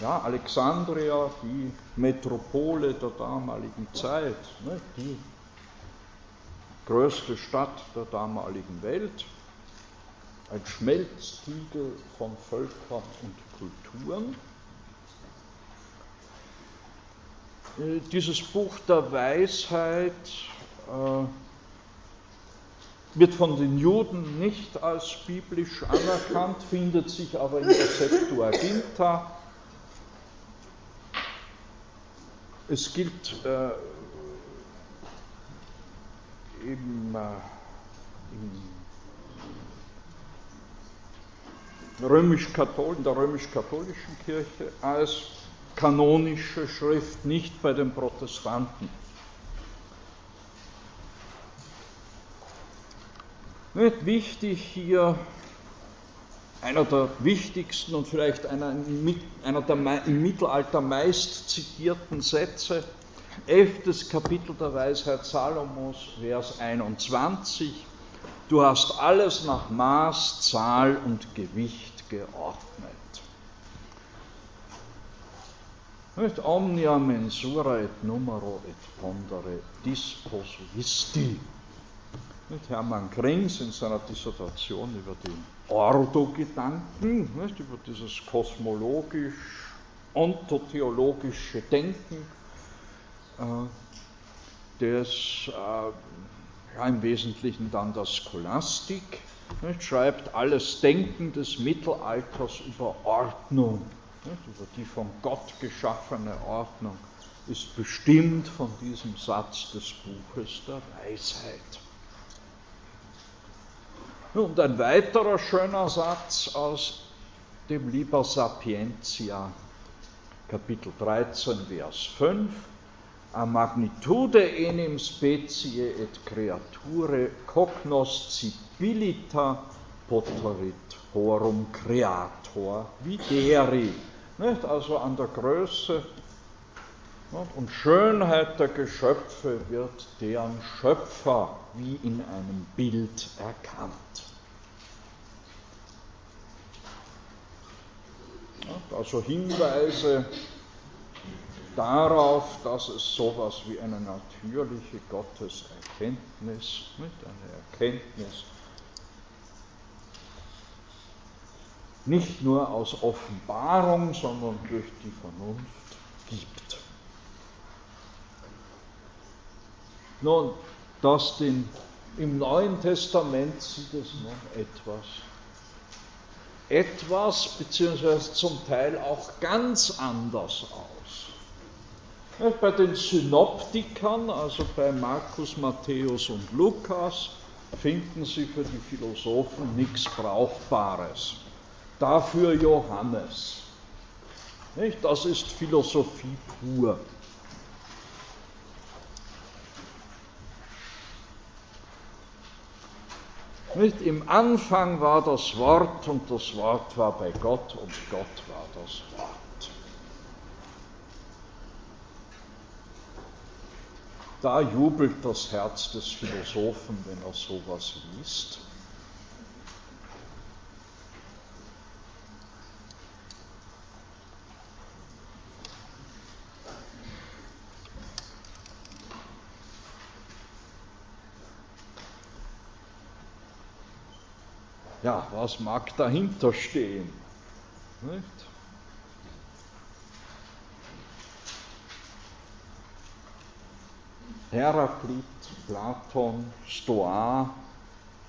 Ja, Alexandria, die Metropole der damaligen Zeit, die größte Stadt der damaligen Welt, ein Schmelztiegel von Völkern und Kulturen. Äh, dieses Buch der Weisheit äh, wird von den Juden nicht als biblisch anerkannt, findet sich aber in der Septuaginta Es gilt äh, im, im römisch in der römisch-katholischen Kirche als kanonische Schrift, nicht bei den Protestanten. Nicht wichtig hier einer der wichtigsten und vielleicht einer, einer der im Mittelalter meist zitierten Sätze, elftes Kapitel der Weisheit Salomos, Vers 21. Du hast alles nach Maß, Zahl und Gewicht geordnet. Nicht omnia mensura et numero et pondere disposuisti. Nicht Hermann Krings in seiner Dissertation über den Ordo-Gedanken, über dieses kosmologisch-ontotheologische Denken, äh, das äh, ja, im Wesentlichen dann der Scholastik, nicht, schreibt alles Denken des Mittelalters über Ordnung, nicht, über die von Gott geschaffene Ordnung, ist bestimmt von diesem Satz des Buches der Weisheit. Und ein weiterer schöner Satz aus dem Liber Sapientia, Kapitel 13, Vers 5. A magnitude enim specie et creature cognoscibilita poterit horum creator videri. Nicht? Also an der Größe und Schönheit der Geschöpfe wird deren Schöpfer wie in einem Bild erkannt. Also Hinweise darauf, dass es sowas wie eine natürliche Gotteserkenntnis, eine Erkenntnis nicht nur aus Offenbarung, sondern durch die Vernunft gibt. Nun, das den, im Neuen Testament sieht es noch etwas. Etwas, beziehungsweise zum Teil auch ganz anders aus. Bei den Synoptikern, also bei Markus, Matthäus und Lukas, finden Sie für die Philosophen nichts Brauchbares. Dafür Johannes. Das ist Philosophie pur. Nicht? Im Anfang war das Wort und das Wort war bei Gott und Gott war das Wort. Da jubelt das Herz des Philosophen, wenn er sowas liest. ja, was mag dahinter stehen? Nicht? Heraklit, Platon, Stoa,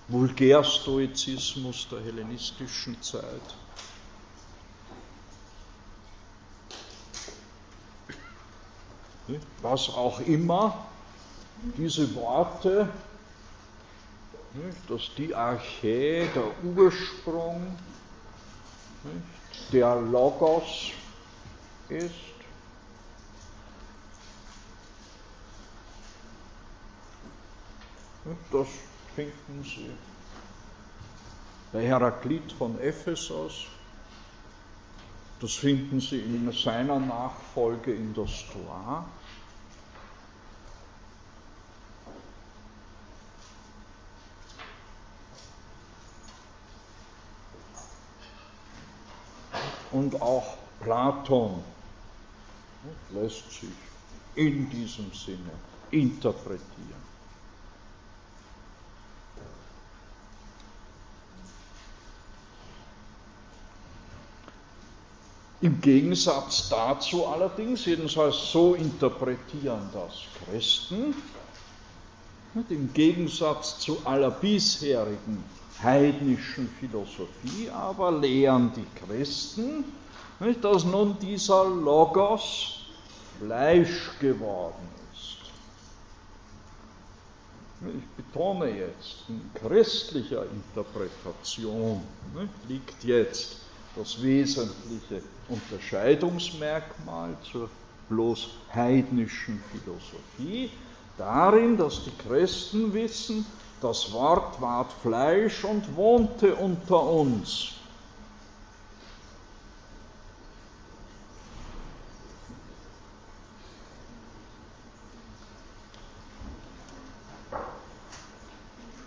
Vulgärstoizismus der hellenistischen Zeit. Was auch immer diese Worte dass die Arche, der Ursprung, der Logos ist. Das finden Sie bei Heraklit von Ephesus. Das finden Sie in seiner Nachfolge in der Stoa. Und auch Platon lässt sich in diesem Sinne interpretieren. Im Gegensatz dazu allerdings, jedenfalls so interpretieren das Christen, im Gegensatz zu aller bisherigen heidnischen Philosophie aber lehren die Christen, dass nun dieser Logos Fleisch geworden ist. Ich betone jetzt, in christlicher Interpretation liegt jetzt das wesentliche Unterscheidungsmerkmal zur bloß heidnischen Philosophie darin, dass die Christen wissen, das Wort ward Fleisch und wohnte unter uns.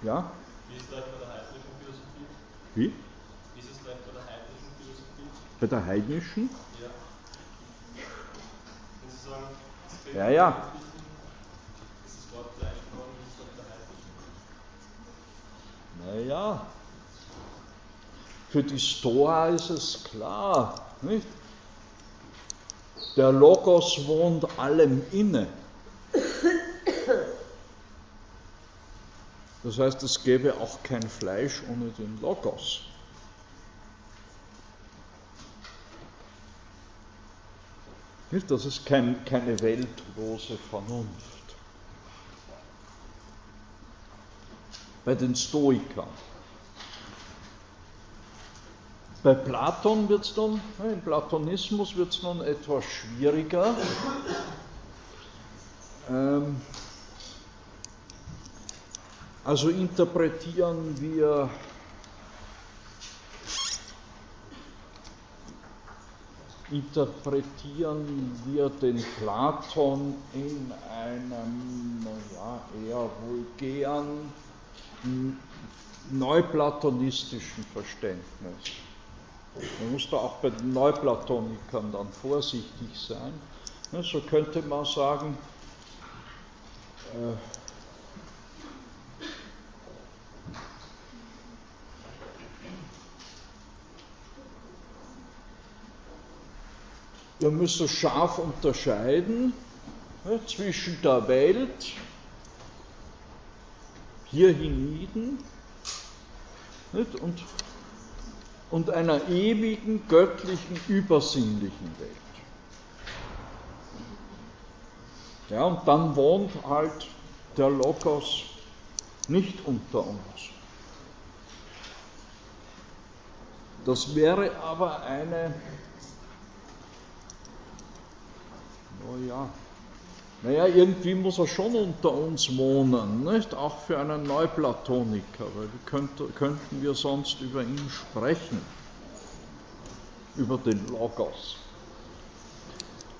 Ja? Wie ist das bei der heidnischen Philosophie? Wie? Bei der heidnischen? Ja. Ja, ja. Naja, für die Stoa ist es klar, nicht? Der Logos wohnt allem inne. Das heißt, es gäbe auch kein Fleisch ohne den Logos. Das ist kein, keine weltlose Vernunft. Bei den Stoikern. Bei Platon wird es dann, im Platonismus wird es nun etwas schwieriger. Ähm, also interpretieren wir interpretieren wir den Platon in einem ja, eher vulgären, neuplatonistischen Verständnis. Man muss da auch bei den Neuplatonikern dann vorsichtig sein. So könnte man sagen, äh, Wir müssen scharf unterscheiden ne, zwischen der Welt, hier hienieden, nicht, und, und einer ewigen, göttlichen, übersinnlichen Welt. Ja, und dann wohnt halt der Logos nicht unter uns. Das wäre aber eine Oh ja. Naja, irgendwie muss er schon unter uns wohnen, nicht? auch für einen Neuplatoniker, weil wie könnte, könnten wir sonst über ihn sprechen, über den Logos.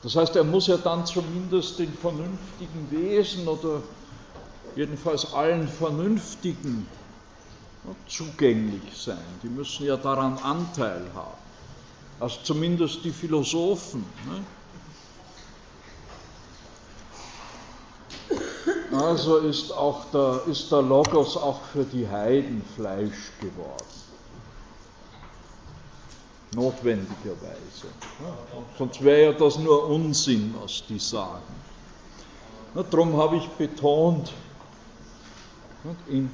Das heißt, er muss ja dann zumindest den vernünftigen Wesen oder jedenfalls allen Vernünftigen zugänglich sein. Die müssen ja daran Anteil haben. Also zumindest die Philosophen. Ne? Also ist, auch der, ist der Logos auch für die Heiden Fleisch geworden. Notwendigerweise. Sonst wäre ja das nur Unsinn, was die sagen. darum habe ich betont, in,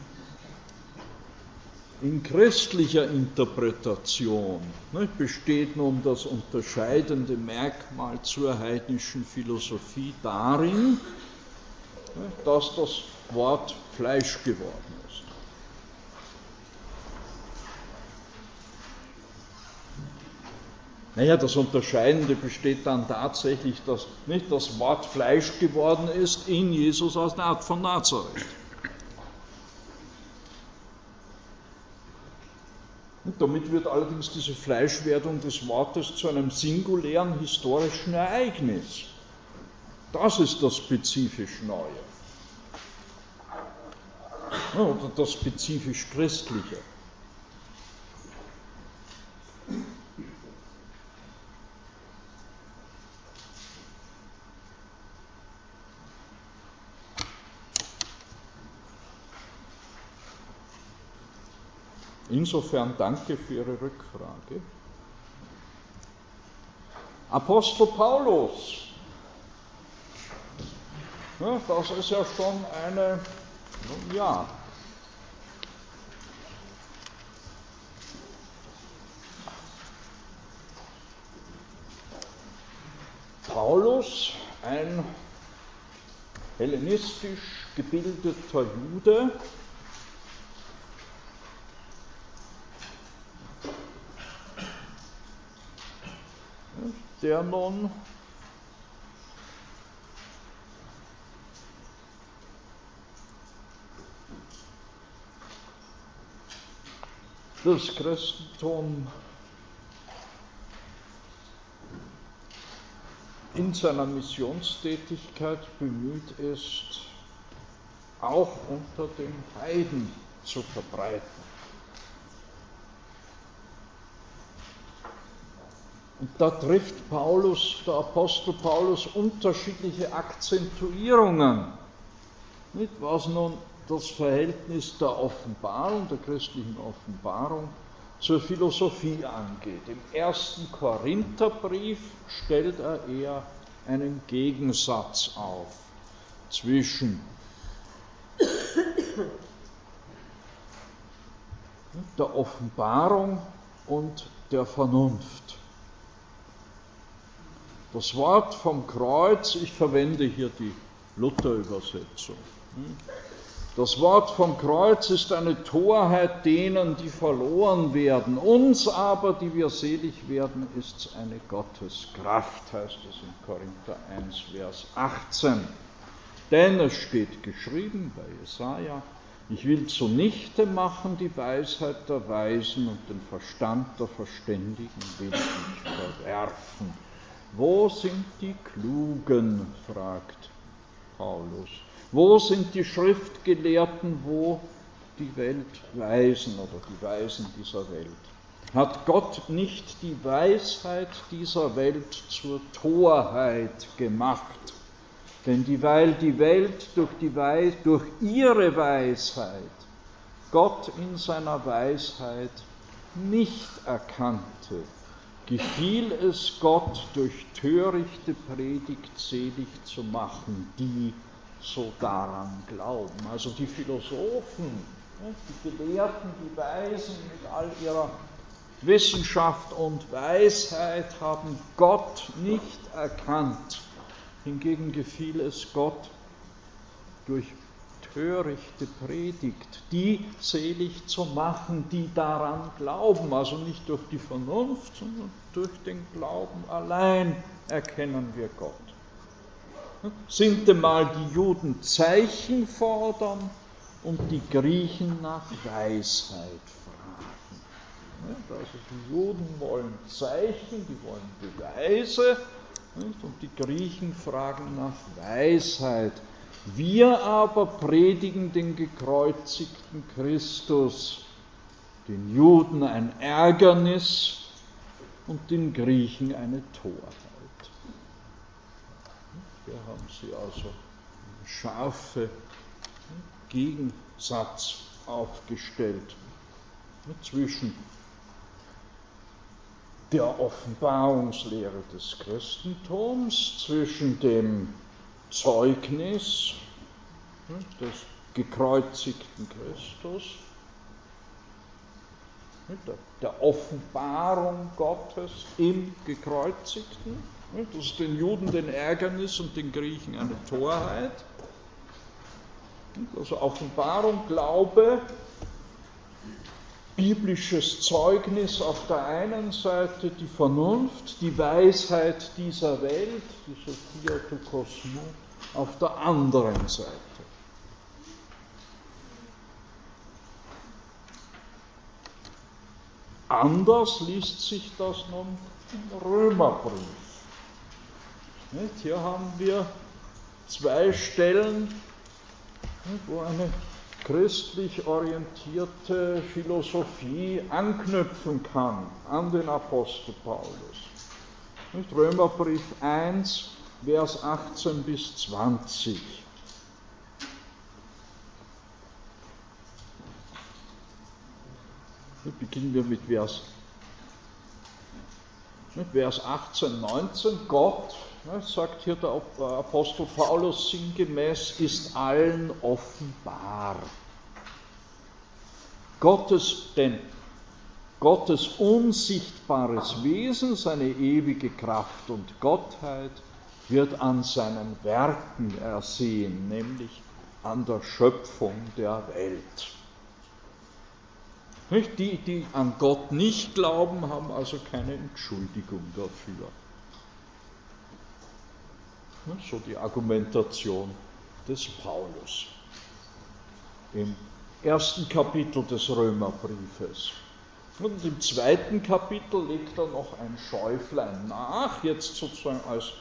in christlicher Interpretation besteht nun das unterscheidende Merkmal zur heidnischen Philosophie darin, dass das Wort Fleisch geworden ist. Naja, das Unterscheidende besteht dann tatsächlich, dass nicht das Wort Fleisch geworden ist in Jesus aus der Art von Nazareth. Und damit wird allerdings diese Fleischwerdung des Wortes zu einem singulären historischen Ereignis. Das ist das spezifisch Neue. Oder das spezifisch Christliche. Insofern danke für Ihre Rückfrage. Apostel Paulus. Ja, das ist ja schon eine, ja, Paulus, ein hellenistisch gebildeter Jude, der nun das Christentum in seiner Missionstätigkeit bemüht ist, auch unter den Heiden zu verbreiten. Und da trifft Paulus, der Apostel Paulus, unterschiedliche Akzentuierungen. Nicht, was nun das Verhältnis der Offenbarung, der christlichen Offenbarung zur Philosophie angeht. Im ersten Korintherbrief stellt er eher einen Gegensatz auf zwischen der Offenbarung und der Vernunft. Das Wort vom Kreuz, ich verwende hier die Luther-Übersetzung. Das Wort vom Kreuz ist eine Torheit denen, die verloren werden. Uns aber, die wir selig werden, ist eine Gotteskraft, heißt es in Korinther 1, Vers 18. Denn es steht geschrieben bei Jesaja, ich will zunichte machen die Weisheit der Weisen und den Verstand der Verständigen will ich verwerfen. Wo sind die Klugen? fragt Paulus. Wo sind die Schriftgelehrten, wo die Weltweisen oder die Weisen dieser Welt? Hat Gott nicht die Weisheit dieser Welt zur Torheit gemacht? Denn die, weil die Welt durch, die Weis, durch ihre Weisheit Gott in seiner Weisheit nicht erkannte, gefiel es Gott, durch törichte Predigt selig zu machen, die so daran glauben. Also die Philosophen, die Gelehrten, die Weisen mit all ihrer Wissenschaft und Weisheit haben Gott nicht erkannt. Hingegen gefiel es Gott durch törichte Predigt, die selig zu machen, die daran glauben, also nicht durch die Vernunft, sondern durch den Glauben allein erkennen wir Gott. Sind einmal die Juden Zeichen fordern und die Griechen nach Weisheit fragen. Also die Juden wollen Zeichen, die wollen Beweise und die Griechen fragen nach Weisheit. Wir aber predigen den gekreuzigten Christus, den Juden ein Ärgernis und den Griechen eine Torheit. Hier haben Sie also einen scharfen Gegensatz aufgestellt. Zwischen der Offenbarungslehre des Christentums, zwischen dem Zeugnis des gekreuzigten Christus, der Offenbarung Gottes im gekreuzigten, das ist den Juden den Ärgernis und den Griechen eine Torheit. Also Offenbarung, Glaube, biblisches Zeugnis auf der einen Seite, die Vernunft, die Weisheit dieser Welt, die Sophia du Cosmo, auf der anderen Seite. Anders liest sich das nun im Römerbrief. Hier haben wir zwei Stellen, wo eine christlich orientierte Philosophie anknüpfen kann an den Apostel Paulus. Römerbrief 1, Vers 18 bis 20. Beginnen wir mit Vers, mit Vers 18, 19. Gott, sagt hier der Apostel Paulus sinngemäß, ist allen offenbar. Gottes, denn Gottes unsichtbares Wesen, seine ewige Kraft und Gottheit wird an seinen Werken ersehen, nämlich an der Schöpfung der Welt. Die, die an Gott nicht glauben, haben also keine Entschuldigung dafür. So die Argumentation des Paulus im ersten Kapitel des Römerbriefes. Und im zweiten Kapitel legt er noch ein Schäuflein nach, jetzt sozusagen als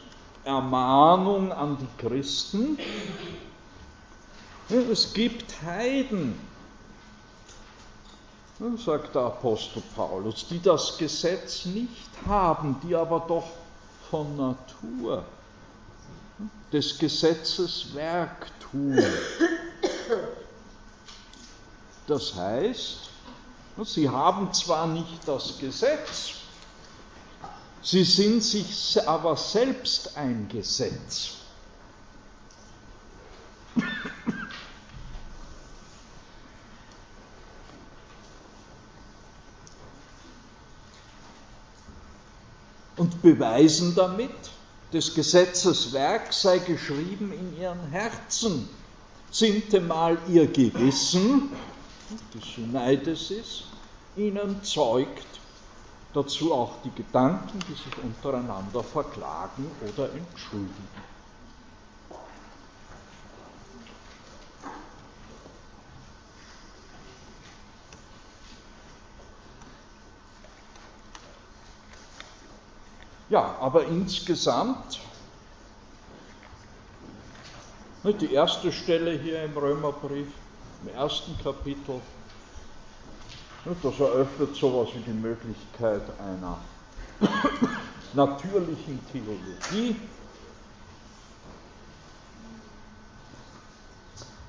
Ermahnung an die Christen. Es gibt Heiden, sagt der Apostel Paulus, die das Gesetz nicht haben, die aber doch von Natur des Gesetzes Werk tun. Das heißt, sie haben zwar nicht das Gesetz, sie sind sich aber selbst ein Gesetz. und beweisen damit, des Gesetzes Werk sei geschrieben in ihren Herzen, sintemal ihr Gewissen, des Neides ist, ihnen zeugt, dazu auch die Gedanken, die sich untereinander verklagen oder entschuldigen. Ja, aber insgesamt, die erste Stelle hier im Römerbrief, im ersten Kapitel, das eröffnet sowas wie die Möglichkeit einer natürlichen Theologie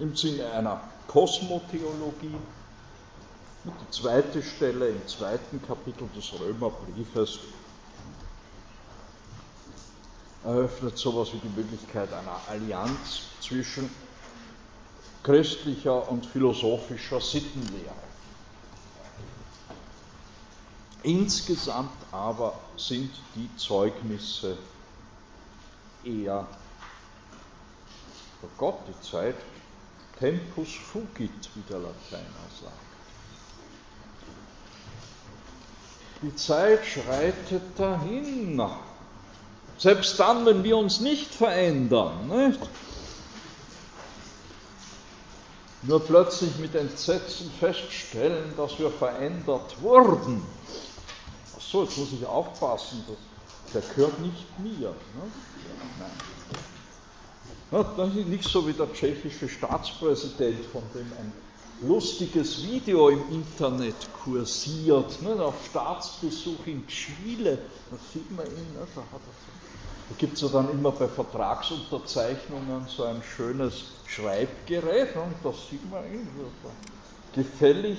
im Sinne einer Kosmotheologie. Und die zweite Stelle im zweiten Kapitel des Römerbriefes eröffnet sowas wie die Möglichkeit einer Allianz zwischen christlicher und philosophischer Sittenlehre. Insgesamt aber sind die Zeugnisse eher für Gott die Zeit tempus fugit, wie der Lateiner sagt. Die Zeit schreitet dahin selbst dann, wenn wir uns nicht verändern. Nicht? Nur plötzlich mit Entsetzen feststellen, dass wir verändert wurden. Achso, jetzt muss ich aufpassen, der gehört nicht mir. Ne? Das ist nicht so wie der tschechische Staatspräsident, von dem ein lustiges Video im Internet kursiert, ne, auf Staatsbesuch in Chile. Da sieht man ihn, ne, da hat er da gibt es ja dann immer bei Vertragsunterzeichnungen so ein schönes Schreibgerät und da sieht man gefällig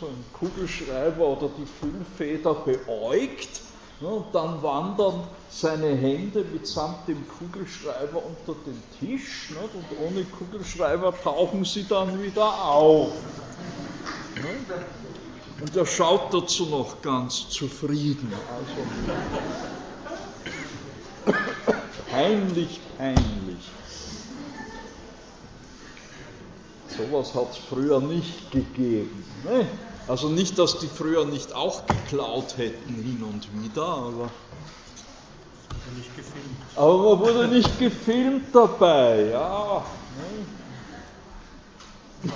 so ein Kugelschreiber oder die Füllfeder beäugt und dann wandern seine Hände mitsamt dem Kugelschreiber unter den Tisch und ohne Kugelschreiber tauchen sie dann wieder auf. Und er schaut dazu noch ganz zufrieden. Also, Peinlich, peinlich. Sowas hat es früher nicht gegeben. Ne? Also nicht, dass die früher nicht auch geklaut hätten hin und wieder, aber. Nicht gefilmt. Aber man wurde nicht gefilmt dabei, ja. Ne?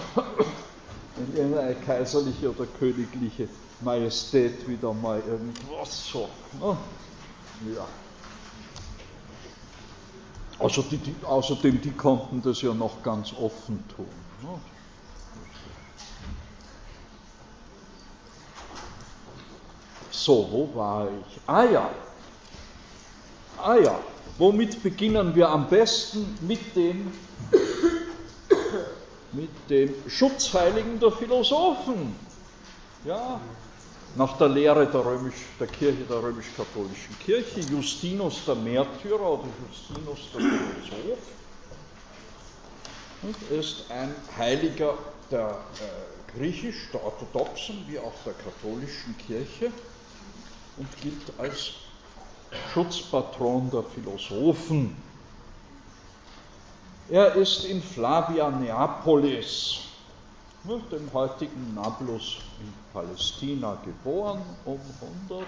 wenn irgendeine kaiserliche oder königliche Majestät wieder mal irgendwas so. Ne? Ja. Die, die, außerdem, die konnten das ja noch ganz offen tun. Ne? So, wo war ich? Ah ja. Ah ja. Womit beginnen wir am besten? Mit dem, mit dem Schutzheiligen der Philosophen. Ja, nach der Lehre der, Römisch, der Kirche, der römisch-katholischen Kirche, Justinus der Märtyrer oder Justinus der Philosoph ist ein Heiliger der äh, griechisch, der orthodoxen wie auch der katholischen Kirche und gilt als Schutzpatron der Philosophen. Er ist in Flavia Neapolis, dem heutigen Nablus in Palästina, geboren um 100.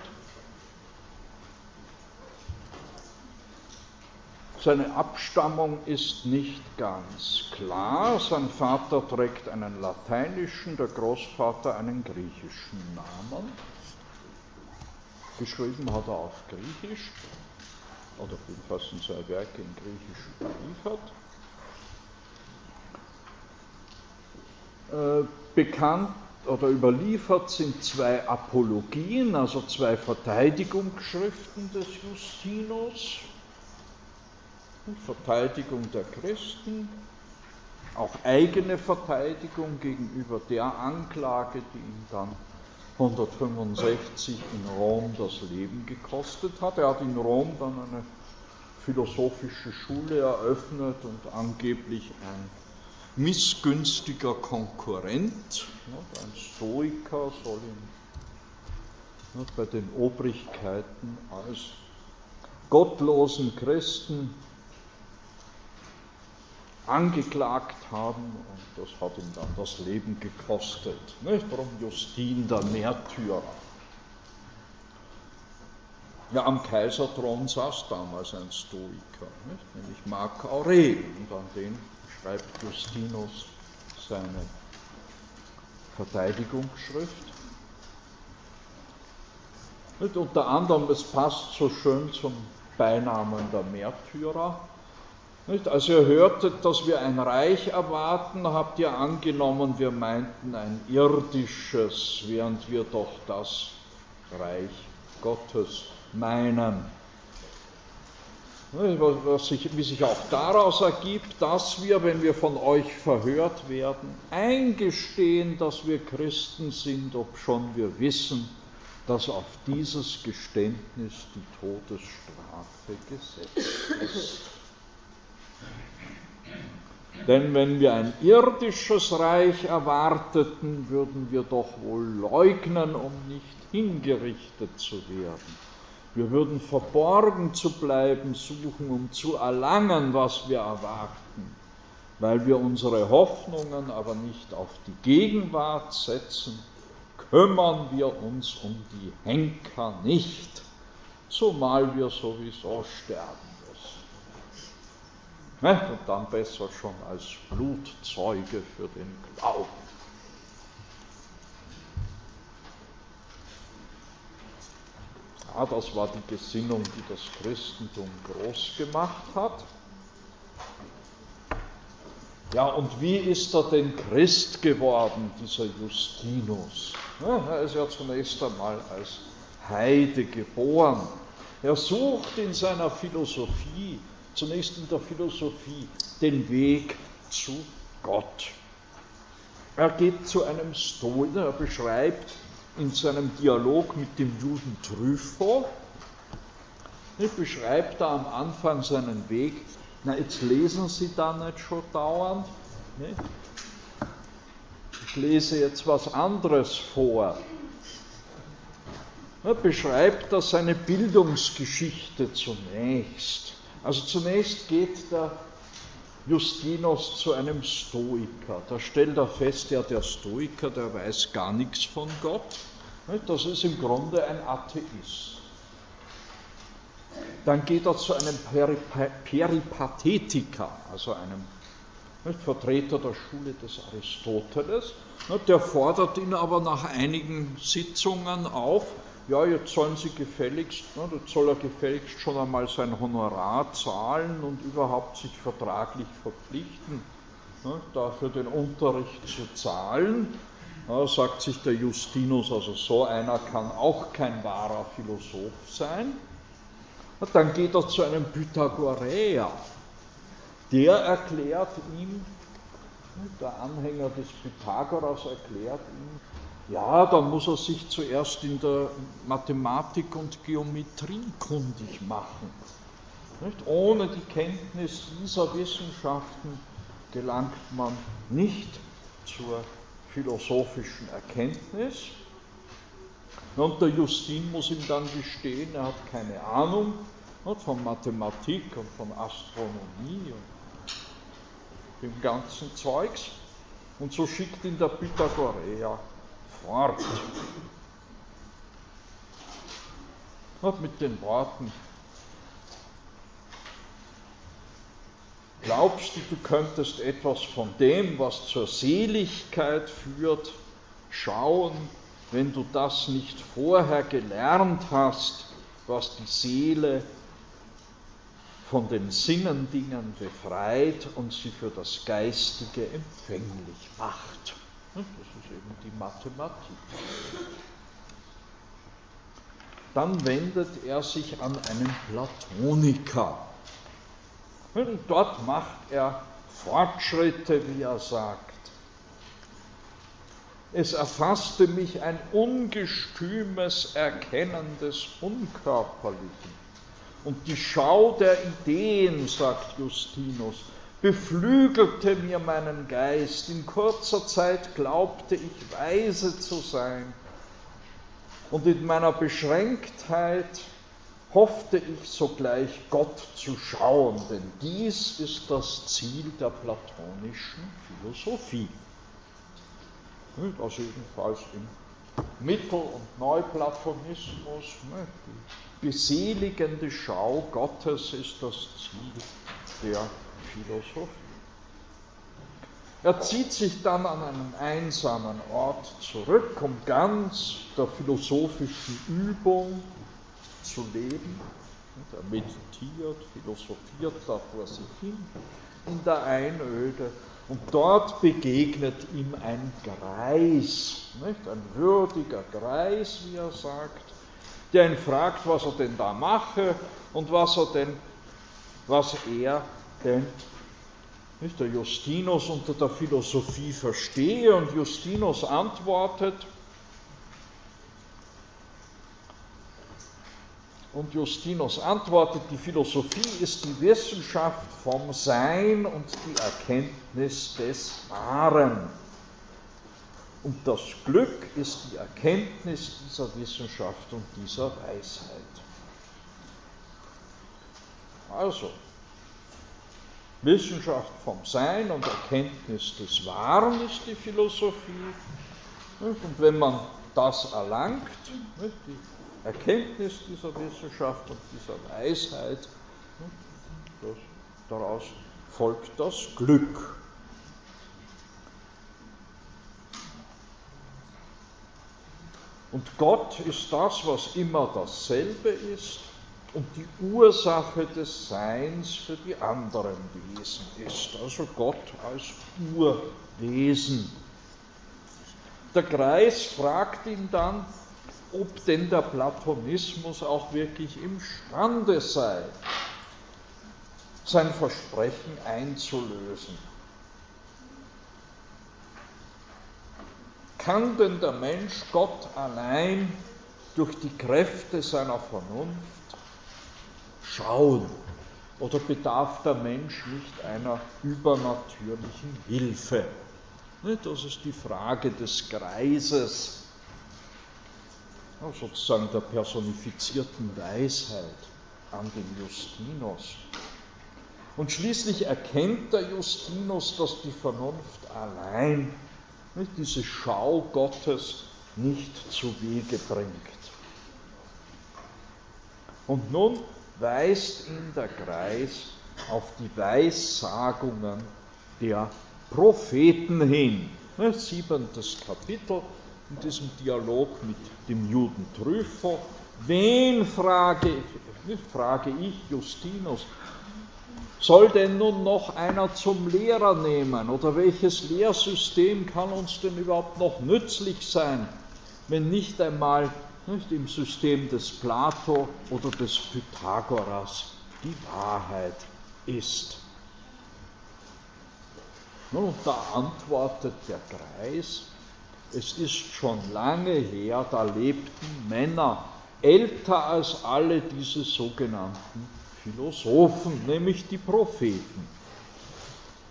Seine Abstammung ist nicht ganz klar. Sein Vater trägt einen lateinischen, der Großvater einen griechischen Namen. Geschrieben hat er auf Griechisch, oder jedenfalls sind seine Werke in Griechisch überliefert. Bekannt oder überliefert sind zwei Apologien, also zwei Verteidigungsschriften des Justinus. Verteidigung der Christen, auch eigene Verteidigung gegenüber der Anklage, die ihn dann 165 in Rom das Leben gekostet hat. Er hat in Rom dann eine philosophische Schule eröffnet und angeblich ein missgünstiger Konkurrent, ein Stoiker soll ihn bei den Obrigkeiten als gottlosen Christen angeklagt haben und das hat ihm dann das Leben gekostet. Nicht? Justin der Märtyrer. Ja, am Kaiserthron saß damals ein Stoiker, nicht? nämlich Marc Aurel, und an den schreibt Justinus seine Verteidigungsschrift. Nicht? Unter anderem, es passt so schön zum Beinamen der Märtyrer, nicht? Als ihr hörtet, dass wir ein Reich erwarten, habt ihr angenommen, wir meinten ein irdisches, während wir doch das Reich Gottes meinen. Was sich, wie sich auch daraus ergibt, dass wir, wenn wir von euch verhört werden, eingestehen, dass wir Christen sind, obschon wir wissen, dass auf dieses Geständnis die Todesstrafe gesetzt ist. Denn wenn wir ein irdisches Reich erwarteten, würden wir doch wohl leugnen, um nicht hingerichtet zu werden. Wir würden verborgen zu bleiben suchen, um zu erlangen, was wir erwarten. Weil wir unsere Hoffnungen aber nicht auf die Gegenwart setzen, kümmern wir uns um die Henker nicht, zumal wir sowieso sterben. Ne? Und dann besser schon als Blutzeuge für den Glauben. Das war die Gesinnung, die das Christentum groß gemacht hat. Ja, und wie ist er denn Christ geworden, dieser Justinus? Ja, er ist ja zunächst einmal als Heide geboren. Er sucht in seiner Philosophie zunächst in der Philosophie den Weg zu Gott. Er geht zu einem Stoiker, er beschreibt in seinem Dialog mit dem Juden Trypho, beschreibt er am Anfang seinen Weg. Na, jetzt lesen Sie da nicht schon dauernd. Nicht? Ich lese jetzt was anderes vor. Er beschreibt er seine Bildungsgeschichte zunächst. Also zunächst geht der Justinus zu einem Stoiker. Da stellt er fest, ja, der Stoiker, der weiß gar nichts von Gott. Das ist im Grunde ein Atheist. Dann geht er zu einem Peripathetiker, also einem Vertreter der Schule des Aristoteles. Der fordert ihn aber nach einigen Sitzungen auf, ja, jetzt sollen sie gefälligst, ne, jetzt soll er gefälligst schon einmal sein Honorar zahlen und überhaupt sich vertraglich verpflichten, ne, dafür den Unterricht zu zahlen. Ja, sagt sich der Justinus, also so einer kann auch kein wahrer Philosoph sein. Und dann geht er zu einem Pythagoreer. Der erklärt ihm, der Anhänger des Pythagoras erklärt ihm, ja, dann muss er sich zuerst in der Mathematik und Geometrie kundig machen. Nicht? Ohne die Kenntnis dieser Wissenschaften gelangt man nicht zur philosophischen Erkenntnis. Und der Justin muss ihm dann gestehen, er hat keine Ahnung von Mathematik und von Astronomie und dem ganzen Zeugs. Und so schickt ihn der Pythagoreer fort. Und mit den Worten, glaubst du, du könntest etwas von dem, was zur Seligkeit führt, schauen, wenn du das nicht vorher gelernt hast, was die Seele von den Sinnendingen befreit und sie für das Geistige empfänglich macht. Das ist eben die Mathematik. Dann wendet er sich an einen Platoniker. Und dort macht er Fortschritte, wie er sagt. Es erfasste mich ein ungestümes Erkennen des Unkörperlichen. Und die Schau der Ideen, sagt Justinus, beflügelte mir meinen Geist. In kurzer Zeit glaubte ich weise zu sein. Und in meiner Beschränktheit hoffte ich sogleich Gott zu schauen, denn dies ist das Ziel der platonischen Philosophie. Also jedenfalls im Mittel- und Neuplatonismus, die beseligende Schau Gottes ist das Ziel der Philosophie. Er zieht sich dann an einen einsamen Ort zurück, um ganz der philosophischen Übung zu leben. Er meditiert, philosophiert da vor sich hin in der Einöde und dort begegnet ihm ein Greis, nicht? ein würdiger Greis, wie er sagt, der ihn fragt, was er denn da mache und was er denn, was er denn nicht, der Justinus unter der Philosophie verstehe. Und Justinus antwortet, Und Justinus antwortet, die Philosophie ist die Wissenschaft vom Sein und die Erkenntnis des Wahren. Und das Glück ist die Erkenntnis dieser Wissenschaft und dieser Weisheit. Also, Wissenschaft vom Sein und Erkenntnis des Wahren ist die Philosophie. Und wenn man das erlangt, die Erkenntnis dieser Wissenschaft und dieser Weisheit, das, daraus folgt das Glück. Und Gott ist das, was immer dasselbe ist und die Ursache des Seins für die anderen Wesen ist. Also Gott als Urwesen. Der Kreis fragt ihn dann, ob denn der Platonismus auch wirklich imstande sei, sein Versprechen einzulösen. Kann denn der Mensch Gott allein durch die Kräfte seiner Vernunft schauen? Oder bedarf der Mensch nicht einer übernatürlichen Hilfe? Das ist die Frage des Greises, sozusagen der personifizierten Weisheit an den Justinus. Und schließlich erkennt der Justinus, dass die Vernunft allein nicht, diese Schau Gottes nicht zu Wege bringt. Und nun weist ihn der Kreis auf die Weissagungen der Propheten hin. Siebentes Kapitel in diesem Dialog mit dem Juden Trypho. Wen frage, frage ich, Justinus, soll denn nun noch einer zum Lehrer nehmen? Oder welches Lehrsystem kann uns denn überhaupt noch nützlich sein, wenn nicht einmal nicht, im System des Plato oder des Pythagoras die Wahrheit ist? Nun, da antwortet der Greis, es ist schon lange her, da lebten Männer älter als alle diese sogenannten Philosophen, nämlich die Propheten.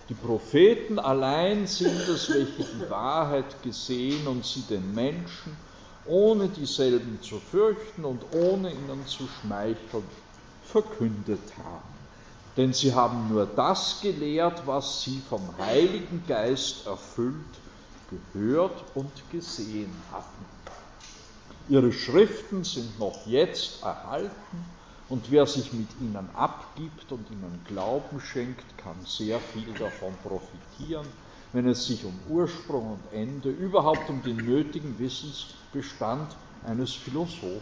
Die Propheten allein sind es, welche die Wahrheit gesehen und sie den Menschen, ohne dieselben zu fürchten und ohne ihnen zu schmeicheln, verkündet haben. Denn sie haben nur das gelehrt, was sie vom Heiligen Geist erfüllt, gehört und gesehen hatten. Ihre Schriften sind noch jetzt erhalten und wer sich mit ihnen abgibt und ihnen Glauben schenkt, kann sehr viel davon profitieren, wenn es sich um Ursprung und Ende, überhaupt um den nötigen Wissensbestand eines Philosophen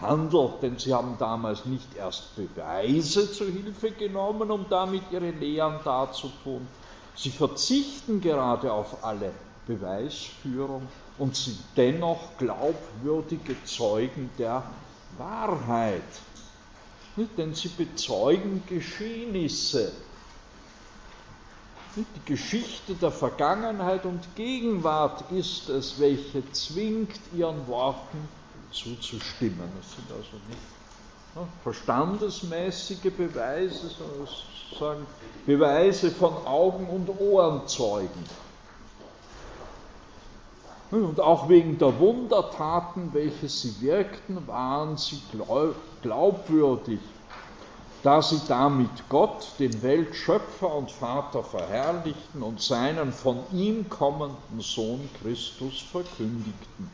handelt. Denn sie haben damals nicht erst Beweise zu Hilfe genommen, um damit ihre Lehren darzutun. Sie verzichten gerade auf alle Beweisführung und sind dennoch glaubwürdige Zeugen der Wahrheit denn sie bezeugen Geschehnisse. Die Geschichte der Vergangenheit und Gegenwart ist es, welche zwingt, ihren Worten zuzustimmen. Es sind also nicht verstandesmäßige Beweise, sondern sozusagen Beweise von Augen- und Ohrenzeugen. Und auch wegen der Wundertaten, welche sie wirkten, waren sie glaubwürdig, da sie damit Gott, den Weltschöpfer und Vater, verherrlichten und seinen von ihm kommenden Sohn Christus verkündigten.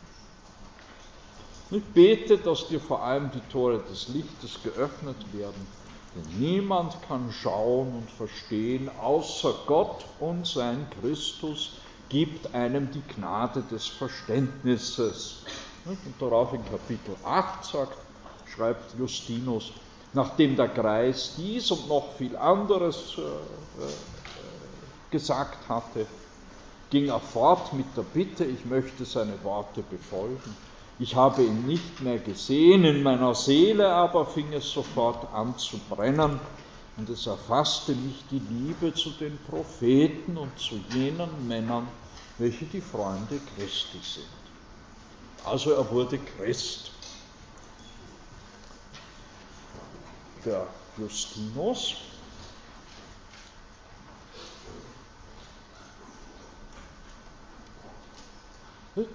Ich bete, dass dir vor allem die Tore des Lichtes geöffnet werden, denn niemand kann schauen und verstehen, außer Gott und sein Christus, gibt einem die Gnade des Verständnisses. Und darauf in Kapitel 8 sagt, schreibt Justinus, nachdem der Kreis dies und noch viel anderes äh, äh, gesagt hatte, ging er fort mit der Bitte, ich möchte seine Worte befolgen. Ich habe ihn nicht mehr gesehen, in meiner Seele aber fing es sofort an zu brennen und es erfasste mich die Liebe zu den Propheten und zu jenen Männern, welche die Freunde Christi sind. Also er wurde Christ. Der Justinus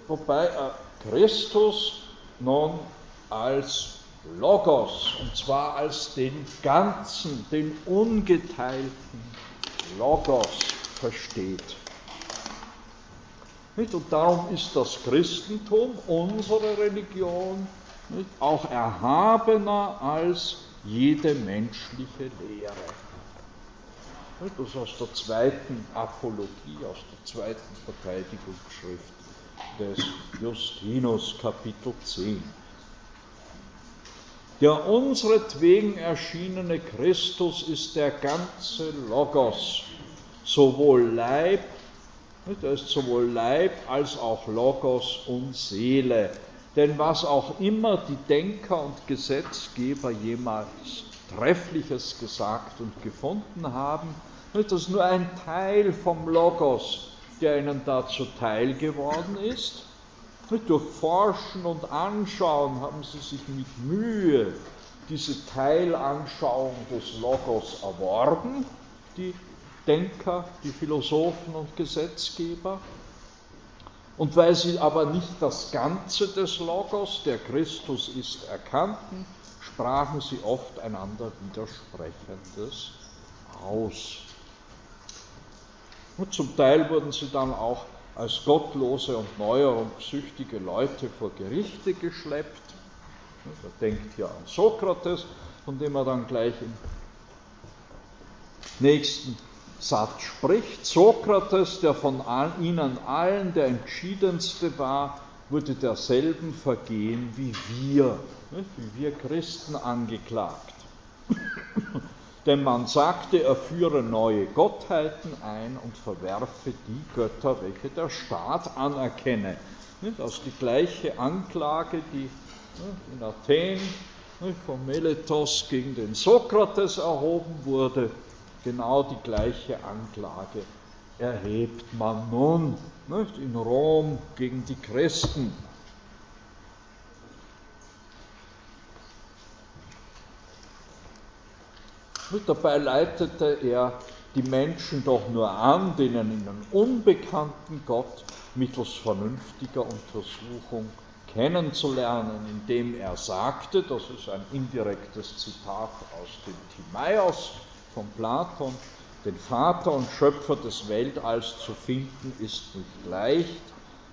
wobei er Christus nun als Logos, und zwar als den ganzen, den ungeteilten Logos versteht. Und darum ist das Christentum, unsere Religion, auch erhabener als jede menschliche Lehre. Das aus der zweiten Apologie, aus der zweiten Verteidigungsschrift des Justinus, Kapitel 10. Der unseretwegen erschienene Christus ist der ganze Logos, sowohl Leib da ist sowohl Leib als auch Logos und Seele. Denn was auch immer die Denker und Gesetzgeber jemals Treffliches gesagt und gefunden haben, das ist nur ein Teil vom Logos, der ihnen dazu teil geworden ist. Durch Forschen und Anschauen haben sie sich mit Mühe diese Teilanschauung des Logos erworben, die Denker, die Philosophen und Gesetzgeber. Und weil sie aber nicht das Ganze des Logos, der Christus ist, erkannten, sprachen sie oft einander Widersprechendes aus. Und zum Teil wurden sie dann auch als gottlose und neuerungssüchtige Leute vor Gerichte geschleppt. Er denkt hier an Sokrates, von dem er dann gleich im nächsten Satz spricht. Sokrates, der von ihnen allen der entschiedenste war, wurde derselben Vergehen wie wir, wie wir Christen angeklagt. Denn man sagte, er führe neue Gottheiten ein und verwerfe die Götter, welche der Staat anerkenne. Das ist die gleiche Anklage, die in Athen von Meletos gegen den Sokrates erhoben wurde. Genau die gleiche Anklage erhebt man nun in Rom gegen die Christen. Dabei leitete er die Menschen doch nur an, den einen unbekannten Gott mittels vernünftiger Untersuchung kennenzulernen, indem er sagte, das ist ein indirektes Zitat aus dem Timaeus von Platon, den Vater und Schöpfer des Weltalls zu finden, ist nicht leicht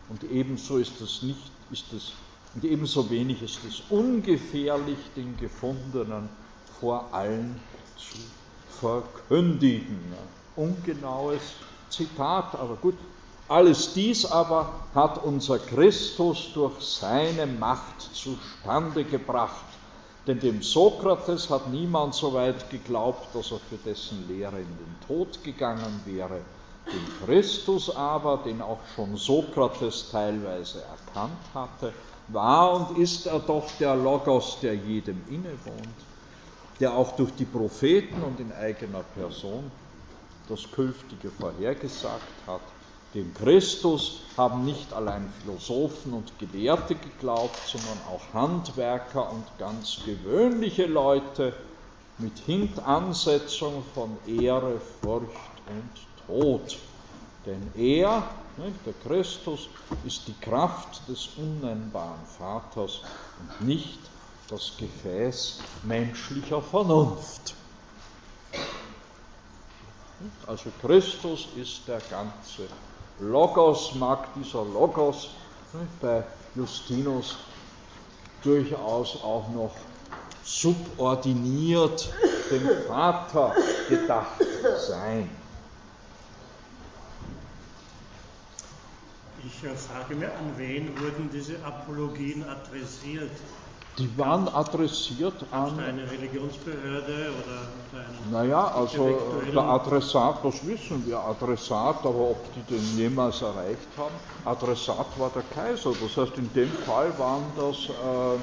und ebenso ist es nicht, ist es, und ebenso wenig ist es ungefährlich, den Gefundenen vor allen zu verkündigen. Ungenaues Zitat, aber gut. Alles dies aber hat unser Christus durch seine Macht zustande gebracht. Denn dem Sokrates hat niemand so weit geglaubt, dass er für dessen Lehre in den Tod gegangen wäre. Dem Christus aber, den auch schon Sokrates teilweise erkannt hatte, war und ist er doch der Logos, der jedem innewohnt der auch durch die Propheten und in eigener Person das Künftige vorhergesagt hat. Dem Christus haben nicht allein Philosophen und Gelehrte geglaubt, sondern auch Handwerker und ganz gewöhnliche Leute mit Hintansetzung von Ehre, Furcht und Tod. Denn er, der Christus, ist die Kraft des unnennbaren Vaters und nicht das Gefäß menschlicher Vernunft. Also Christus ist der ganze Logos, mag dieser Logos bei Justinus durchaus auch noch subordiniert dem Vater gedacht sein. Ich frage mir, an wen wurden diese Apologien adressiert? Die waren adressiert an. Eine Religionsbehörde oder einen Naja, also der Adressat, das wissen wir, Adressat, aber ob die den jemals erreicht haben, Adressat war der Kaiser. Das heißt, in dem Fall waren das äh,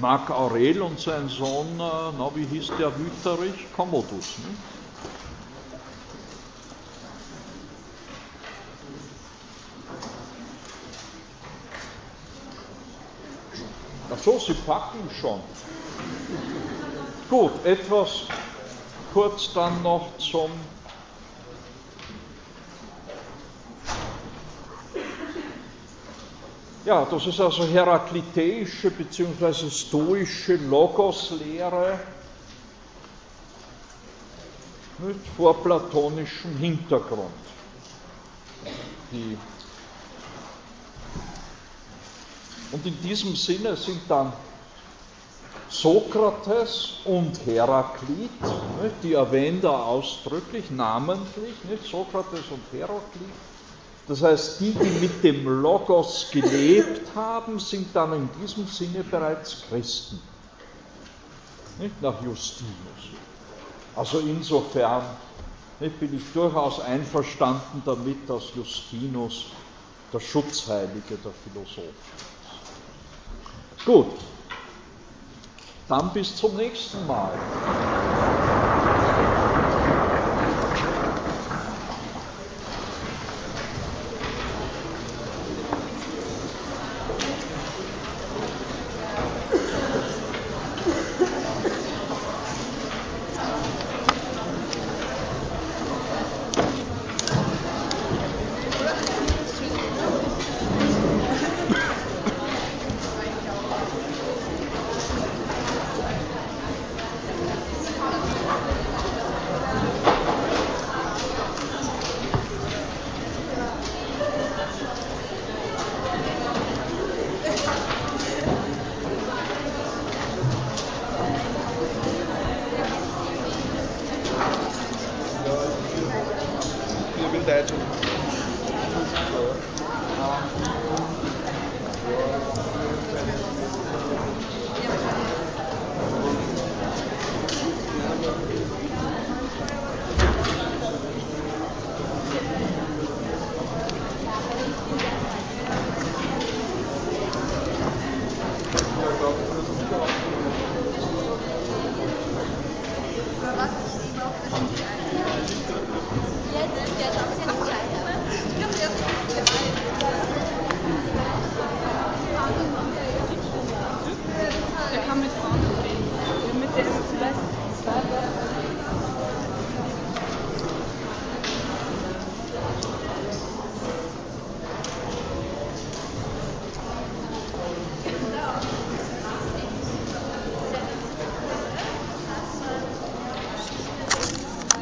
Marc Aurel und sein Sohn, äh, na, wie hieß der Wüterich? Commodus. Ne? Ach so, Sie packen schon. Gut, etwas kurz dann noch zum Ja, das ist also herakliteische bzw. stoische Logos-Lehre mit vorplatonischem Hintergrund. Die Und in diesem Sinne sind dann Sokrates und Heraklit, die erwähnt er ausdrücklich, namentlich? Sokrates und Heraklit. Das heißt, die, die mit dem Logos gelebt haben, sind dann in diesem Sinne bereits Christen. Nicht nach Justinus. Also insofern nicht, bin ich durchaus einverstanden damit, dass Justinus der Schutzheilige der Philosophen ist. Gut, dann bis zum nächsten Mal.